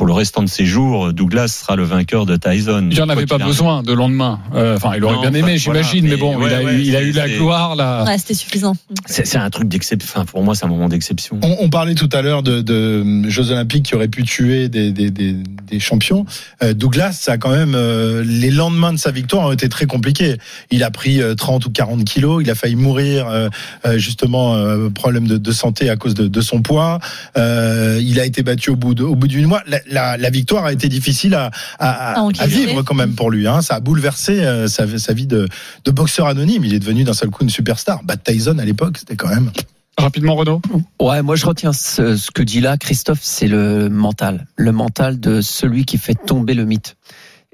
pour le restant de ses jours, Douglas sera le vainqueur de Tyson. Il n'en avait pas besoin de lendemain. Euh, enfin, il aurait non, bien aimé, j'imagine, voilà, mais, mais, bon, ouais, il a, ouais, eu, il a eu la gloire. La... Ouais, c'était suffisant. C'est, un truc d'exception. Enfin, pour moi, c'est un moment d'exception. On, on, parlait tout à l'heure de, de, Jeux Olympiques qui auraient pu tuer des, des, des, des champions. Euh, Douglas, ça a quand même euh, les lendemains de sa victoire ont été très compliqués. Il a pris 30 ou 40 kilos. Il a failli mourir euh, justement problème de, de, santé à cause de, de son poids. il a été battu au bout de, au bout d'une mois. La, la, la, victoire a été difficile à, à, à vivre quand même pour lui. Hein. Ça a bouleversé euh, sa, sa, vie de, de, boxeur anonyme. Il est devenu d'un seul coup une superstar. Bat Tyson à l'époque, c'était quand même. Rapidement, Renaud. Ouais, moi je retiens ce, ce que dit là Christophe, c'est le mental, le mental de celui qui fait tomber le mythe.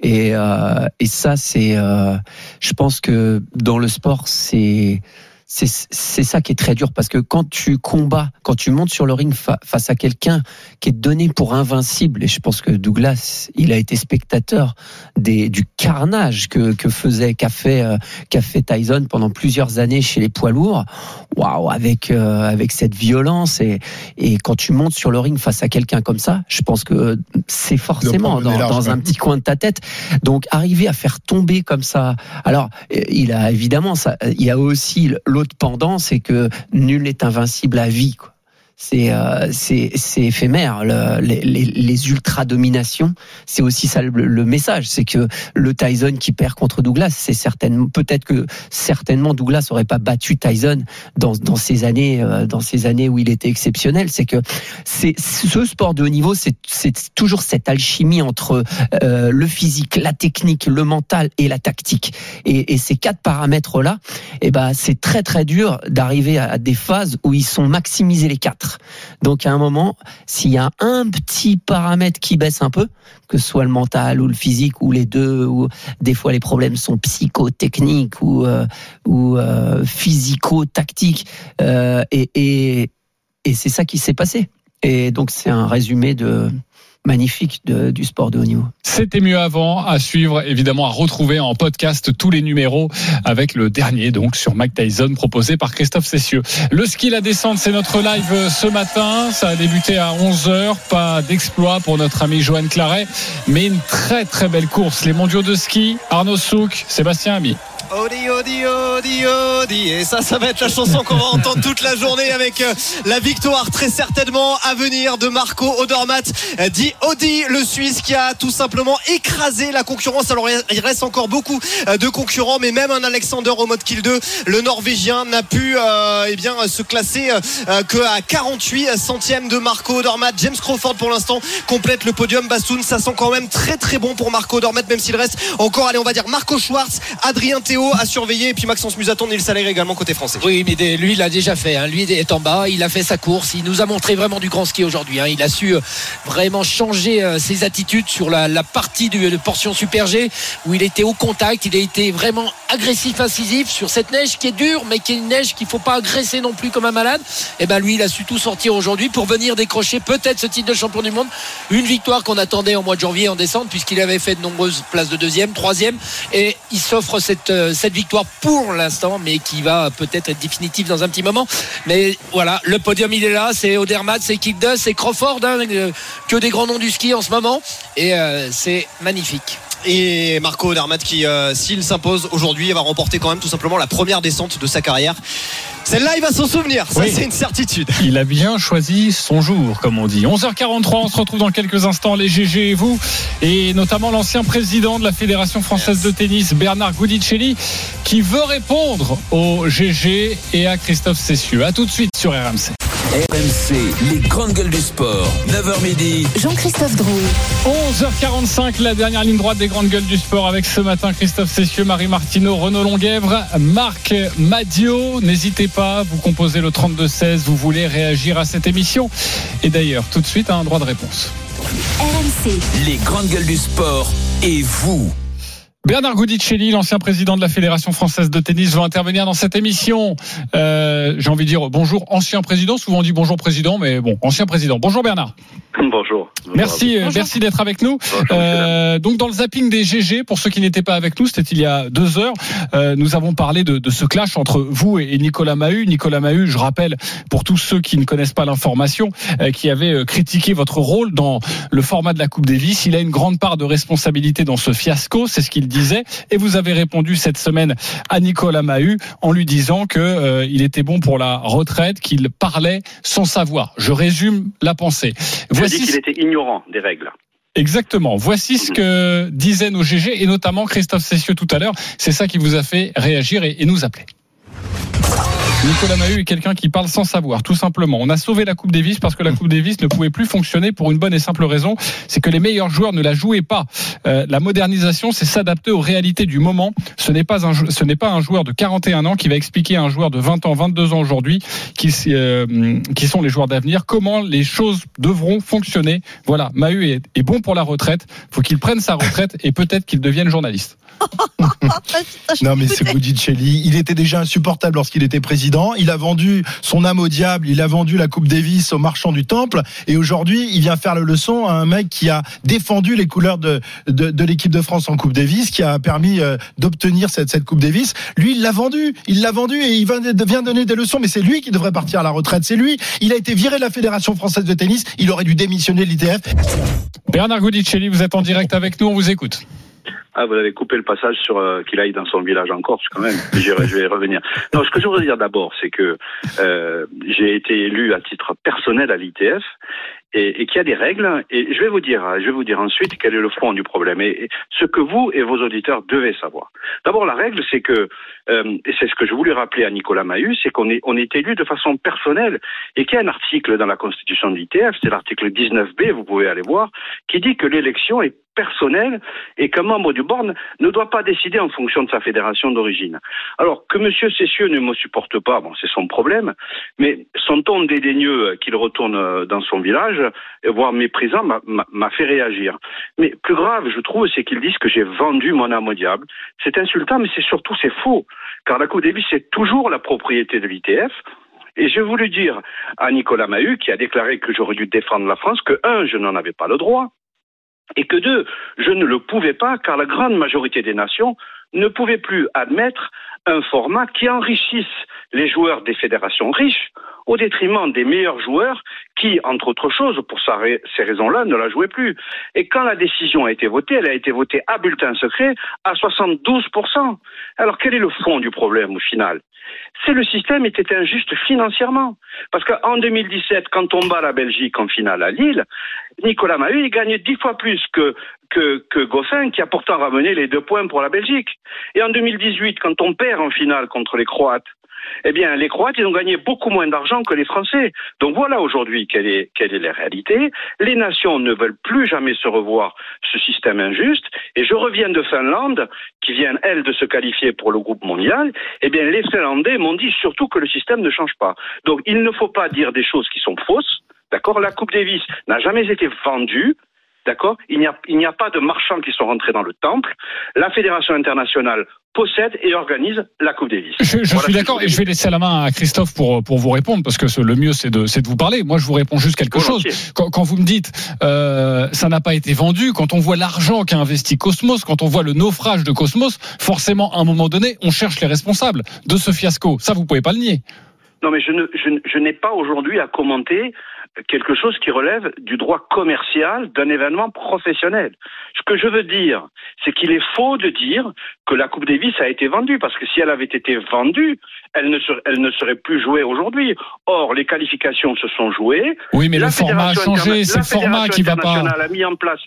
Et, euh, et ça, c'est, euh, je pense que dans le sport, c'est c'est ça qui est très dur parce que quand tu combats, quand tu montes sur le ring fa face à quelqu'un qui est donné pour invincible, et je pense que Douglas, il a été spectateur des, du carnage que, que faisait, qu'a fait, euh, qu'a fait Tyson pendant plusieurs années chez les poids lourds. Waouh, avec euh, avec cette violence et et quand tu montes sur le ring face à quelqu'un comme ça, je pense que c'est forcément dans, large, dans un petit coin de ta tête. Donc arriver à faire tomber comme ça. Alors il a évidemment ça, il y a aussi l'autre pendant, c'est que nul n'est invincible à vie. C'est euh, c'est éphémère. Le- les, les, ultra dominations, c'est aussi ça le, le message, c'est que le Tyson qui perd contre Douglas, c'est certainement peut-être que certainement Douglas aurait pas battu Tyson dans dans ces années euh, dans ces années où il était exceptionnel. C'est que c'est ce sport de haut niveau, c'est c'est toujours cette alchimie entre euh, le physique, la technique, le mental et la tactique. Et, et ces quatre paramètres là, eh ben c'est très très dur d'arriver à des phases où ils sont maximisés les quatre. Donc à un moment, s'il y a un petit paramètre qui baisse un peu, que ce soit le mental ou le physique ou les deux, ou des fois les problèmes sont psychotechniques ou euh, ou euh, physico-tactiques, euh, et c'est ça qui s'est passé. Et donc c'est un résumé de magnifique du sport de haut niveau. C'était mieux avant, à suivre, évidemment, à retrouver en podcast tous les numéros avec le dernier, donc, sur Mike Tyson, proposé par Christophe Cessieux. Le ski, la descente, c'est notre live ce matin. Ça a débuté à 11h. Pas d'exploit pour notre ami Johan Claret, mais une très, très belle course. Les mondiaux de ski, Arnaud Souk, Sébastien Ami. Odi, odi, odi, odi. Et ça, ça va être la chanson qu'on va entendre toute la journée avec euh, la victoire très certainement à venir de Marco Odermatt. Euh, Dit Odi, le Suisse qui a tout simplement écrasé la concurrence. Alors il reste encore beaucoup euh, de concurrents, mais même un Alexander au mode kill 2, le Norvégien n'a pu euh, eh bien se classer euh, que à 48 centièmes de Marco Odermatt. James Crawford pour l'instant complète le podium. Bassoun, ça sent quand même très très bon pour Marco Odermatt, même s'il reste encore, allez, on va dire Marco Schwartz, Adrien Théo à surveiller, et puis Maxence Musaton, Nils Salaire également côté français. Oui, mais lui, il l'a déjà fait. hein. Lui est en bas, il a fait sa course. Il nous a montré vraiment du grand ski aujourd'hui. hein. Il a su euh, vraiment changer euh, ses attitudes sur la, partie du- de portion Super G où il était au contact. Il a été vraiment agressif, incisif sur cette neige qui est dure, mais qui est une neige qu'il faut pas agresser non plus comme un malade. Et ben lui, il a su tout sortir aujourd'hui pour venir décrocher peut-être ce titre de champion du monde. Une victoire qu'on attendait en mois de janvier en descente, puisqu'il avait fait de nombreuses places de deuxième, troisième, et il s'offre cette, euh, cette victoire pour l'instant, mais qui va peut-être être définitive dans un petit moment. Mais voilà, le podium il est là, c'est Odermatt, c'est Kikdus, c'est Crawford, hein, euh, que des grands noms du ski en ce moment, et euh, c'est magnifique. Et Marco Odermatt qui, euh, s'il s'impose aujourd'hui, va remporter quand même tout simplement la première descente de sa carrière. Celle-là, il va s'en souvenir, ça Oui. c'est une certitude. Il a bien choisi son jour, comme on dit. 11h43, on se retrouve dans quelques instants, les GG et vous, et notamment l'ancien président de la Fédération française de tennis, Bernard Goudicelli, qui veut répondre au GG et à Christophe Cessieux. À tout de suite sur RMC. RMC, les grandes gueules du sport. 9h midi. Jean-Christophe Drouet. 11h45, la dernière ligne droite des grandes gueules du sport avec ce matin Christophe Cessieux, Marie Martineau, Renaud Longuèvre, Marc Madio. N'hésitez pas, vous composez le 32-16, vous voulez réagir à cette émission. Et d'ailleurs, tout de suite, un droit de réponse. RMC. Les grandes gueules du sport et vous. Bernard Goudicelli, l'ancien président de la Fédération française de tennis, va intervenir dans cette émission. Euh, J'ai envie de dire bonjour, ancien président. Souvent on dit bonjour président, mais bon, ancien président. Bonjour Bernard. Bonjour. Merci, euh, merci d'être avec nous. Euh, donc dans le zapping des GG, pour ceux qui n'étaient pas avec nous, c'était il y a deux heures. euh, nous avons parlé de, de ce clash entre vous et Nicolas Mahut. Nicolas Mahut, je rappelle pour tous ceux qui ne connaissent pas l'information, euh, qui avait euh, critiqué votre rôle dans le format de la Coupe Davis. Il a une grande part de responsabilité dans ce fiasco, c'est ce qu'il disait. Et vous avez répondu cette semaine à Nicolas Mahut en lui disant que euh, il était bon pour la retraite, qu'il parlait sans savoir. Je résume la pensée. Je Voici qu'il était ignorant des règles. Exactement. Voici ce que disaient nos GG et notamment Christophe Cessieux tout à l'heure. C'est ça qui vous a fait réagir et, et nous appeler. Nicolas Mahut est quelqu'un qui parle sans savoir, tout simplement. On a sauvé la Coupe Davis parce que la Coupe Davis ne pouvait plus fonctionner pour une bonne et simple raison, c'est que les meilleurs joueurs ne la jouaient pas. Euh, la modernisation, c'est s'adapter aux réalités du moment. Ce n'est pas un, ce n'est pas un joueur de 41 ans qui va expliquer à un joueur de 20 ans, 22 ans aujourd'hui, qui, euh, qui sont les joueurs d'avenir, comment les choses devront fonctionner. Voilà, Mahut est, est bon pour la retraite. Faut qu'il prenne sa retraite et peut-être qu'il devienne journaliste. Non, mais c'est Boudicelli. Il était déjà insupportable lorsqu'il était président. Il a vendu son âme au diable. Il a vendu la Coupe Davis aux marchands du Temple. Et aujourd'hui, il vient faire la leçon à un mec qui a défendu les couleurs de, de, l'équipe de France en Coupe Davis, qui a permis euh, d'obtenir cette, cette Coupe Davis. Lui, il l'a vendu. Il l'a vendu et il vient donner des leçons. Mais c'est lui qui devrait partir à la retraite. C'est lui. Il a été viré de la Fédération française de tennis. Il aurait dû démissionner de l'ITF. Bernard Goudicelli, vous êtes en direct avec nous, on vous écoute. Ah, vous avez coupé le passage sur euh, qu'il aille dans son village en Corse quand même. Je, vais y revenir. Non, ce que je voudrais dire d'abord, c'est que euh, j'ai été élu à titre personnel à l'ITF et, qu'il y a des règles. Et je vais vous dire, je vais vous dire ensuite quel est le fond du problème et, et ce que vous et vos auditeurs devez savoir. D'abord, la règle, c'est que euh, et c'est ce que je voulais rappeler à Nicolas Mahut, c'est qu'on est on est élu de façon personnelle et qu'il y a un article dans la Constitution de l'ITF, c'est l'article 19b, vous pouvez aller voir, qui dit que l'élection est personnelle et qu'un membre du board ne doit pas décider en fonction de sa fédération d'origine. Alors que Monsieur Cessieux ne me supporte pas, c'est son problème, mais son ton dédaigneux euh, qu'il retourne euh, dans son village, euh, voire méprisant, m'a- fait réagir. Mais plus grave, je trouve, c'est qu'ils disent que j'ai vendu mon âme au diable. C'est insultant, mais c'est surtout faux, car la Coupe Davis c'est toujours la propriété de l'ITF. Et je voulais dire à Nicolas Mahut, qui a déclaré que j'aurais dû défendre la France, que un, je n'en avais pas le droit, et que deux, je ne le pouvais pas car la grande majorité des nations ne pouvaient plus admettre un format qui enrichisse les joueurs des fédérations riches au détriment des meilleurs joueurs qui, entre autres choses, pour ces raisons-là, ne la jouaient plus. Et quand la décision a été votée, elle a été votée à bulletin secret à 72%. Alors quel est le fond du problème au final? C'est le système était injuste financièrement. Parce qu'en 2017, quand on bat la Belgique en finale à Lille, Nicolas Mahut gagne dix fois plus que, que, que Goffin, qui a pourtant ramené les deux points pour la Belgique. Et en 2018, quand on perd en finale contre les Croates, eh bien, les Croates, ils ont gagné beaucoup moins d'argent que les Français. Donc voilà aujourd'hui quelle est, quelle est la réalité. Les nations ne veulent plus jamais se revoir ce système injuste. Et je reviens de Finlande, qui vient, elle, de se qualifier pour le groupe mondial. Eh bien, les Finlandais m'ont dit surtout que le système ne change pas. Donc, il ne faut pas dire des choses qui sont fausses. D'accord? La Coupe Davis n'a jamais été vendue. D'accord Il n'y a, pas de marchands qui sont rentrés dans le temple. La Fédération internationale possède et organise la Coupe Davis. Je, je Voilà suis d'accord et je vais laisser la main à Christophe pour, pour vous répondre parce que ce- le mieux c'est de, vous parler. Moi je vous réponds juste quelque chose. Quand, quand vous me dites euh, ça n'a pas été vendu, quand on voit l'argent qu'a investi Cosmos, quand on voit le naufrage de Cosmos, forcément à un moment donné on cherche les responsables de ce fiasco. Ça vous pouvez pas le nier. Non, mais je ne, je, n'ai pas aujourd'hui à commenter quelque chose qui relève du droit commercial d'un événement professionnel. Ce que je veux dire, c'est qu'il est faux de dire que la Coupe Davis a été vendue, parce que si elle avait été vendue, elle ne serait, elle ne serait plus jouée aujourd'hui. Or, les qualifications se sont jouées. Oui, mais La le format a changé. C'est le format qui va pas. internationale a mis en place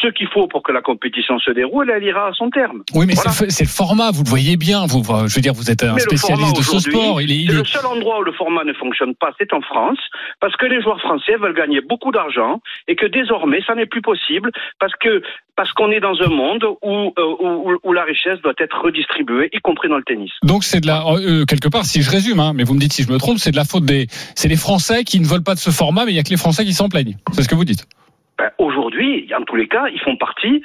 ce qu'il faut pour que la compétition se déroule, elle ira à son terme. Oui, mais Voilà. c'est le- format. Vous le voyez bien. Vous, je veux dire, vous êtes un Mais spécialiste de ce sport. Il est, il c'est est- le seul endroit où le format ne fonctionne pas, c'est en France, parce que les joueurs français veulent gagner beaucoup d'argent et que désormais, ça n'est plus possible parce que parce qu'on est dans un monde où, euh, où, où la richesse doit être redistribuée, y compris dans le tennis. Donc c'est de la euh, quelque part si je résume hein, mais vous me dites si je me trompe c'est de la faute des c'est les Français qui ne veulent pas de ce format mais il y a que les Français qui s'en plaignent c'est ce que vous dites Ben, Aujourd'hui, en tous les cas, ils font partie.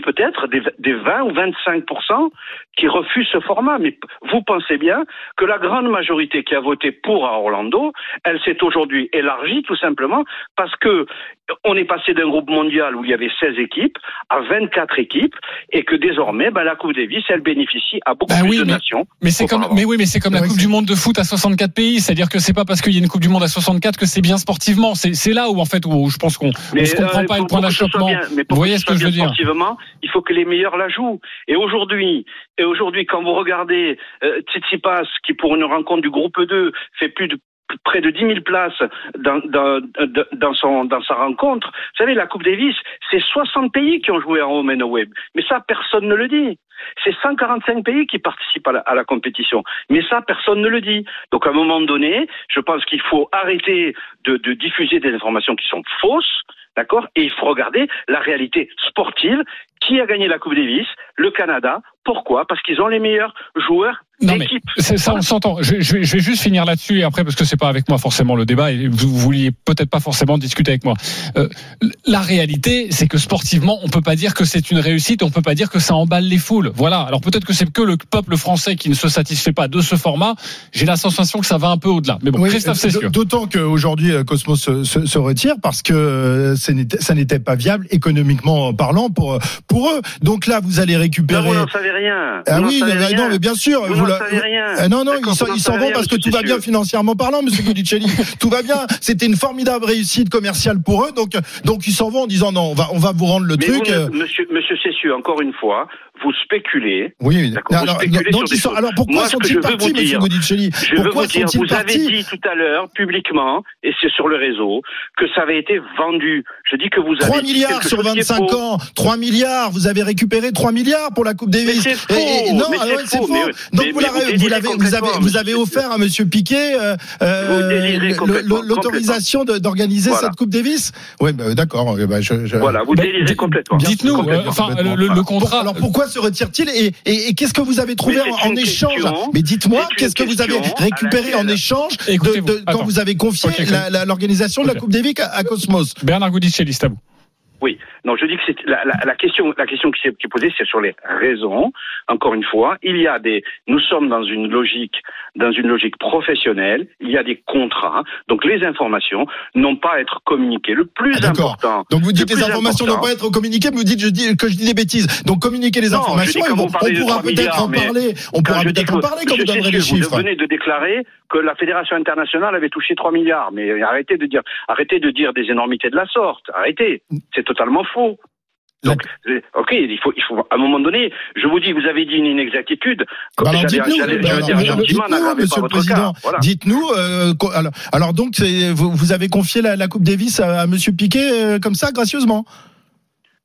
Peut-être des, des 20 ou 25% qui refusent ce format. Mais vous pensez bien que la grande majorité qui a voté pour à Orlando, elle s'est aujourd'hui élargie tout simplement parce que on est passé d'un groupe mondial où il y avait 16 équipes à 24 équipes et que désormais, ben, la Coupe Davis, elle bénéficie à beaucoup Bah plus oui, de mais- nations. mais c'est comme mais oui mais c'est comme la Coupe du monde de foot à 64 pays c'est-à-dire que c'est pas parce qu'il y a une Coupe du monde à 64 que c'est bien sportivement c'est c'est là où en fait où je pense qu'on on Mais, se comprend euh, pas pour- le point d'achoppement vous voyez ce que je veux bien dire Sportivement, il faut que les meilleurs la jouent. Et aujourd'hui, et aujourd'hui, quand vous regardez euh, Tsitsipas, qui pour une rencontre du groupe 2 fait plus de près de 10 000 places dans, dans, dans, son, dans sa rencontre. Vous savez, la Coupe Davis, c'est 60 pays qui ont joué en home and away. Mais ça, personne ne le dit. C'est 145 pays qui participent à la, à la compétition. Mais ça, personne ne le dit. Donc, à un moment donné, je pense qu'il faut arrêter de, de diffuser des informations qui sont fausses. D'accord Et il faut regarder la réalité sportive. Qui a gagné la Coupe Davis? Le Canada. Pourquoi? Parce qu'ils ont les meilleurs joueurs Non mais c'est ça, on s'entend. Je, je vais, je vais juste finir là-dessus et après parce que c'est pas avec moi forcément le débat et vous, vous vouliez peut-être pas forcément discuter avec moi. Euh, la réalité, c'est que sportivement, on peut pas dire que c'est une réussite, on peut pas dire que ça emballe les foules. Voilà. Alors peut-être que c'est que le peuple français qui ne se satisfait pas de ce format. J'ai la sensation que ça va un peu au-delà. Mais bon, Oui, Christophe, c'est sûr. D'autant qu'aujourd'hui, euh, Cosmos se, se- se retire parce que euh, ça n'était pas viable économiquement parlant pour, pour eux. Donc là, vous allez Non, récupérer. vous n'en savez rien. Ah Vous oui, savez mais rien. non, mais bien sûr, Vous vous, Euh, non, non, ils s'en- ils vont rien, parce que tout va bien financièrement parlant, Monsieur Guidicelli. tout va bien. C'était une formidable réussite commerciale pour eux, donc donc ils s'en vont en disant non, on va on va vous rendre le Mais truc. vous euh, monsieur, monsieur Cessieux, encore une fois, vous spéculez. Oui, vous alors, spéculez donc sur des ils sont- choses. alors pourquoi sont-ils veux partis, Monsieur Guidicelli Je veux Pourquoi vous dire, vous avez dit tout à l'heure, publiquement, et c'est sur le réseau, que ça avait été vendu. Je dis que vous avez 3 dit milliards sur chose qui est 25 faux. ans, 3 milliards, vous avez récupéré 3 milliards pour la Coupe Davis. Mais c'est faux, non, alors, c'est faux, Donc vous avez complètement, vous avez offert à monsieur Piquet euh, euh, l'autorisation d'organiser Voilà. cette Coupe Davis? Oui, bah, d'accord. je- je- Voilà, vous délirez dites- complètement. Dites-nous, euh, le, le Pour- contrat. alors pourquoi se retire-t-il et, et- et qu'est-ce que vous avez trouvé en, échange question- Mais dites-moi, qu'est-ce que vous avez récupéré en échange quand vous avez confié l'organisation de la. Coupe Davis à, à Cosmos? Bernard Gudicelli, c'est à vous. Oui, non, je dis que c'est la, la, la question, la question qui, s'est- posée, c'est sur les raisons. Encore une fois, il y a des, nous sommes dans une logique, dans une logique professionnelle. Il y a des contrats, donc les informations n'ont pas à être communiquées. Le plus Ah, important. Donc vous dites le les informations n'ont pas à être communiquées, mais vous dites je dis, que je dis des bêtises. Donc communiquez les Non, informations on de pourra 3 peut-être en parler. On pourra peut-être en parler quand vous donnerez les chiffres. Vous venez de déclarer que la Fédération internationale avait touché 3 milliards. Mais arrêtez de dire, arrêtez de dire des énormités de la sorte. Arrêtez. C'est totalement faux. Donc, euh, ok, il faut, il faut, à un moment donné, je vous dis, vous avez dit une inexactitude. Bah alors dites-nous, bah Monsieur le Président. Voilà. dites-nous. euh, alors, alors donc vous, vous avez confié la, la Coupe Davis à, à Monsieur Piquet euh, comme ça, gracieusement?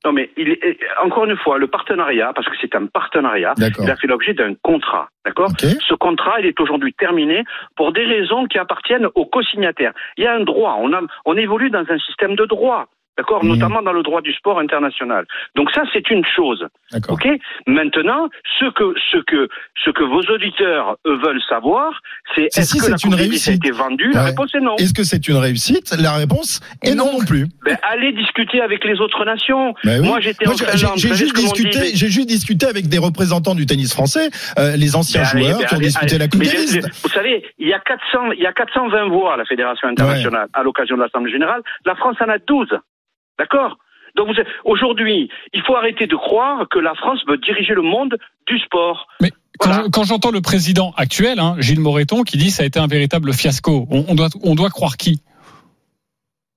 Non, mais il est, encore une fois, le partenariat, parce que c'est un partenariat, il a fait l'objet d'un contrat. D'accord? Ce contrat, il est aujourd'hui terminé pour des raisons qui appartiennent aux co-signataires. Il y a un droit. On, a, on évolue dans un système de droit. D'accord Mhm. Notamment dans le droit du sport international. Donc ça, c'est une chose. D'accord. Ok Maintenant, ce que, ce que, ce que vos auditeurs veulent savoir, c'est est-ce si, que la c'est une Davis a réussite. été vendue La réponse est non. Est-ce que c'est une réussite La réponse est non non plus. Ben, allez discuter avec les autres nations. Ben oui. Moi, j'étais en j'ai- Finlande. juste discuté, j'ai juste discuté avec des représentants du tennis français, euh, les anciens allez, joueurs qui ont allez, disputé allez. la Coupe Davis. Vous savez, il y a 400, il y a 420 voix à la Fédération internationale à l'occasion de l'Assemblée générale. La France en a 12. D'accord Donc vous êtes- aujourd'hui, il faut arrêter de croire que la France veut diriger le monde du sport. Mais quand, Voilà. je- quand j'entends le président actuel, hein, Gilles Moreton, qui dit ça a été un véritable fiasco, on, on doit, on doit croire qui?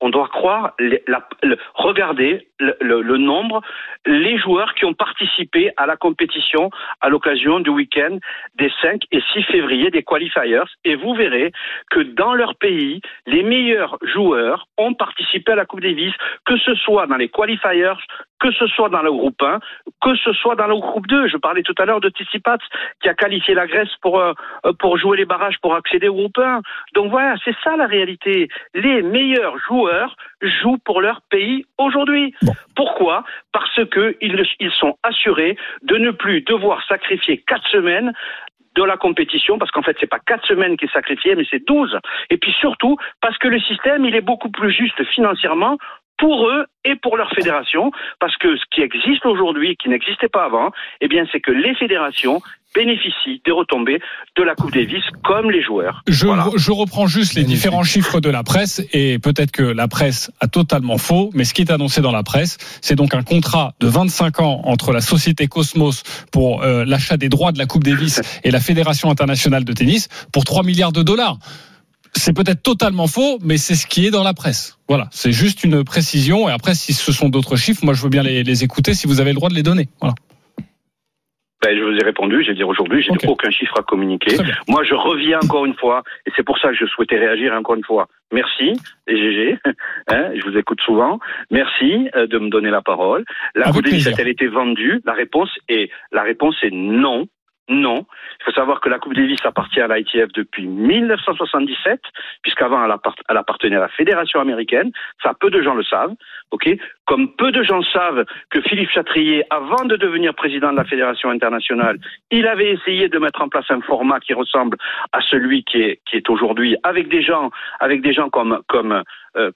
On doit croire, les- la- le- regarder le, le- le nombre, les joueurs qui ont participé à la compétition à l'occasion du week-end des 5 et 6 février des qualifiers, et vous verrez que dans leur pays, les meilleurs joueurs ont participé à la Coupe Davis, que ce soit dans les qualifiers, que ce soit dans le groupe 1, que ce soit dans le groupe 2. Je parlais tout à l'heure de Tsitsipas qui a qualifié la Grèce pour, euh, pour jouer les barrages pour accéder au groupe 1. Donc voilà, c'est ça la réalité. Les meilleurs joueurs jouent pour leur pays aujourd'hui. Pourquoi Parce que ils, ils sont assurés de ne plus devoir sacrifier quatre semaines de la compétition, parce qu'en fait, c'est pas quatre semaines qui est sacrifié, mais c'est 12. Et puis surtout, parce que le système, il est beaucoup plus juste financièrement pour eux et pour leur fédération, parce que ce qui existe aujourd'hui, qui n'existait pas avant, eh bien, c'est que les fédérations bénéficient des retombées de la Coupe Davis comme les joueurs. je, Voilà. je reprends juste les différents chiffres de la presse et peut-être que la presse a totalement faux, mais ce qui est annoncé dans la presse, c'est donc un contrat de 25 ans entre la société Cosmos pour euh, l'achat des droits de la Coupe Davis et la Fédération internationale de tennis pour 3 milliards de dollars. C'est peut-être totalement faux, mais c'est ce qui est dans la presse. Voilà, c'est juste une précision. Et après, si ce sont d'autres chiffres, moi je veux bien les, les écouter si vous avez le droit de les donner. Voilà. Ben, je vous ai répondu, je vais dire aujourd'hui, j'ai aucun chiffre à communiquer. Moi, je reviens encore une fois, et c'est pour ça que je souhaitais réagir encore une fois. Merci, et GG, hein, je vous écoute souvent. Merci euh, de me donner la parole. La a-t-elle été vendue La réponse est la réponse est non. Non. Il faut savoir que la Coupe Davis appartient à l'ITF depuis 1977, puisqu'avant elle, appart- elle appartenait à la Fédération américaine. Ça, peu de gens le savent. Ok. Comme peu de gens savent que Philippe Chatrier, avant de devenir président de la Fédération internationale, il avait essayé de mettre en place un format qui ressemble à celui qui est, qui est aujourd'hui, avec des gens, avec des gens comme, comme, euh,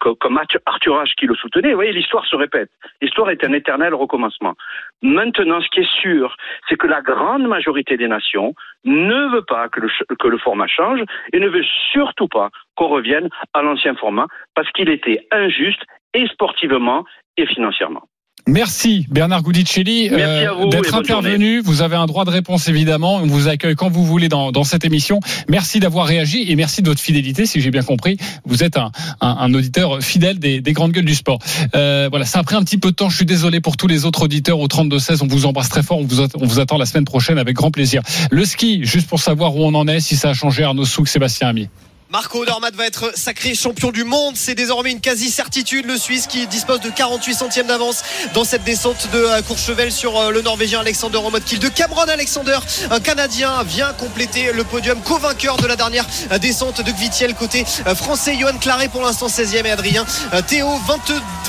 Arthur- Ashe qui le soutenait. Vous voyez, l'histoire se répète. L'histoire est un éternel recommencement. Maintenant, ce qui est sûr, c'est que la grande majorité des nations ne veut pas que le, que le format change et ne veut surtout pas qu'on revienne à l'ancien format parce qu'il était injuste et sportivement et financièrement. Merci Bernard Goudicelli euh, d'être intervenu. Vous avez un droit de réponse évidemment. On vous accueille quand vous voulez dans, dans cette émission. Merci d'avoir réagi et merci de votre fidélité. Si j'ai bien compris, vous êtes un, un, un auditeur fidèle des, des, grandes gueules du sport. Euh, voilà, ça a pris un petit peu de temps. Je suis désolé pour tous les autres auditeurs au 32 16. On vous embrasse très fort. On vous, on vous attend la semaine prochaine avec grand plaisir. Le ski, juste pour savoir où on en est, si ça a changé Arnaud Souk, Sébastien Ami. Marco Dormat va être sacré champion du monde. C'est désormais une quasi-certitude. Le Suisse qui dispose de 48 centièmes d'avance dans cette descente de euh, Courchevel sur euh, le Norvégien Alexander en mode kill de Cameron Alexander. Un Canadien vient compléter le podium, co-vainqueur de la dernière euh, descente de Gvitiel côté français. Johan Claré pour l'instant 16e et Adrien Théo 20,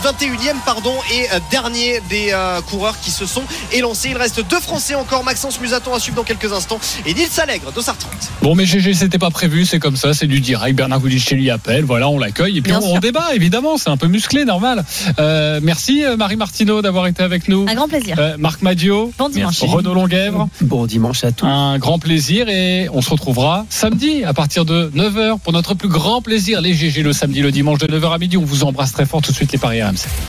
21e pardon et dernier des coureurs qui se sont élancés. Il reste deux Français encore. Maxence Musaton à suivre dans quelques instants et Nils Allègre d'Ossard 30. Bon mais GG c'était pas prévu, c'est comme ça, c'est du direct. Bernard Goudicelli appelle, voilà, on l'accueille et puis on, on, débat évidemment, c'est un peu musclé, normal. Euh, merci Marie Martineau d'avoir été avec nous. Un grand plaisir. Euh, Marc Madio, bon dimanche. Renaud Longuèvre. Bon dimanche à tous. Un grand plaisir et on se retrouvera samedi à partir de 9h pour notre plus grand plaisir les GG le samedi, le dimanche de 9h à midi. On vous embrasse très fort tout de suite les paris RMC.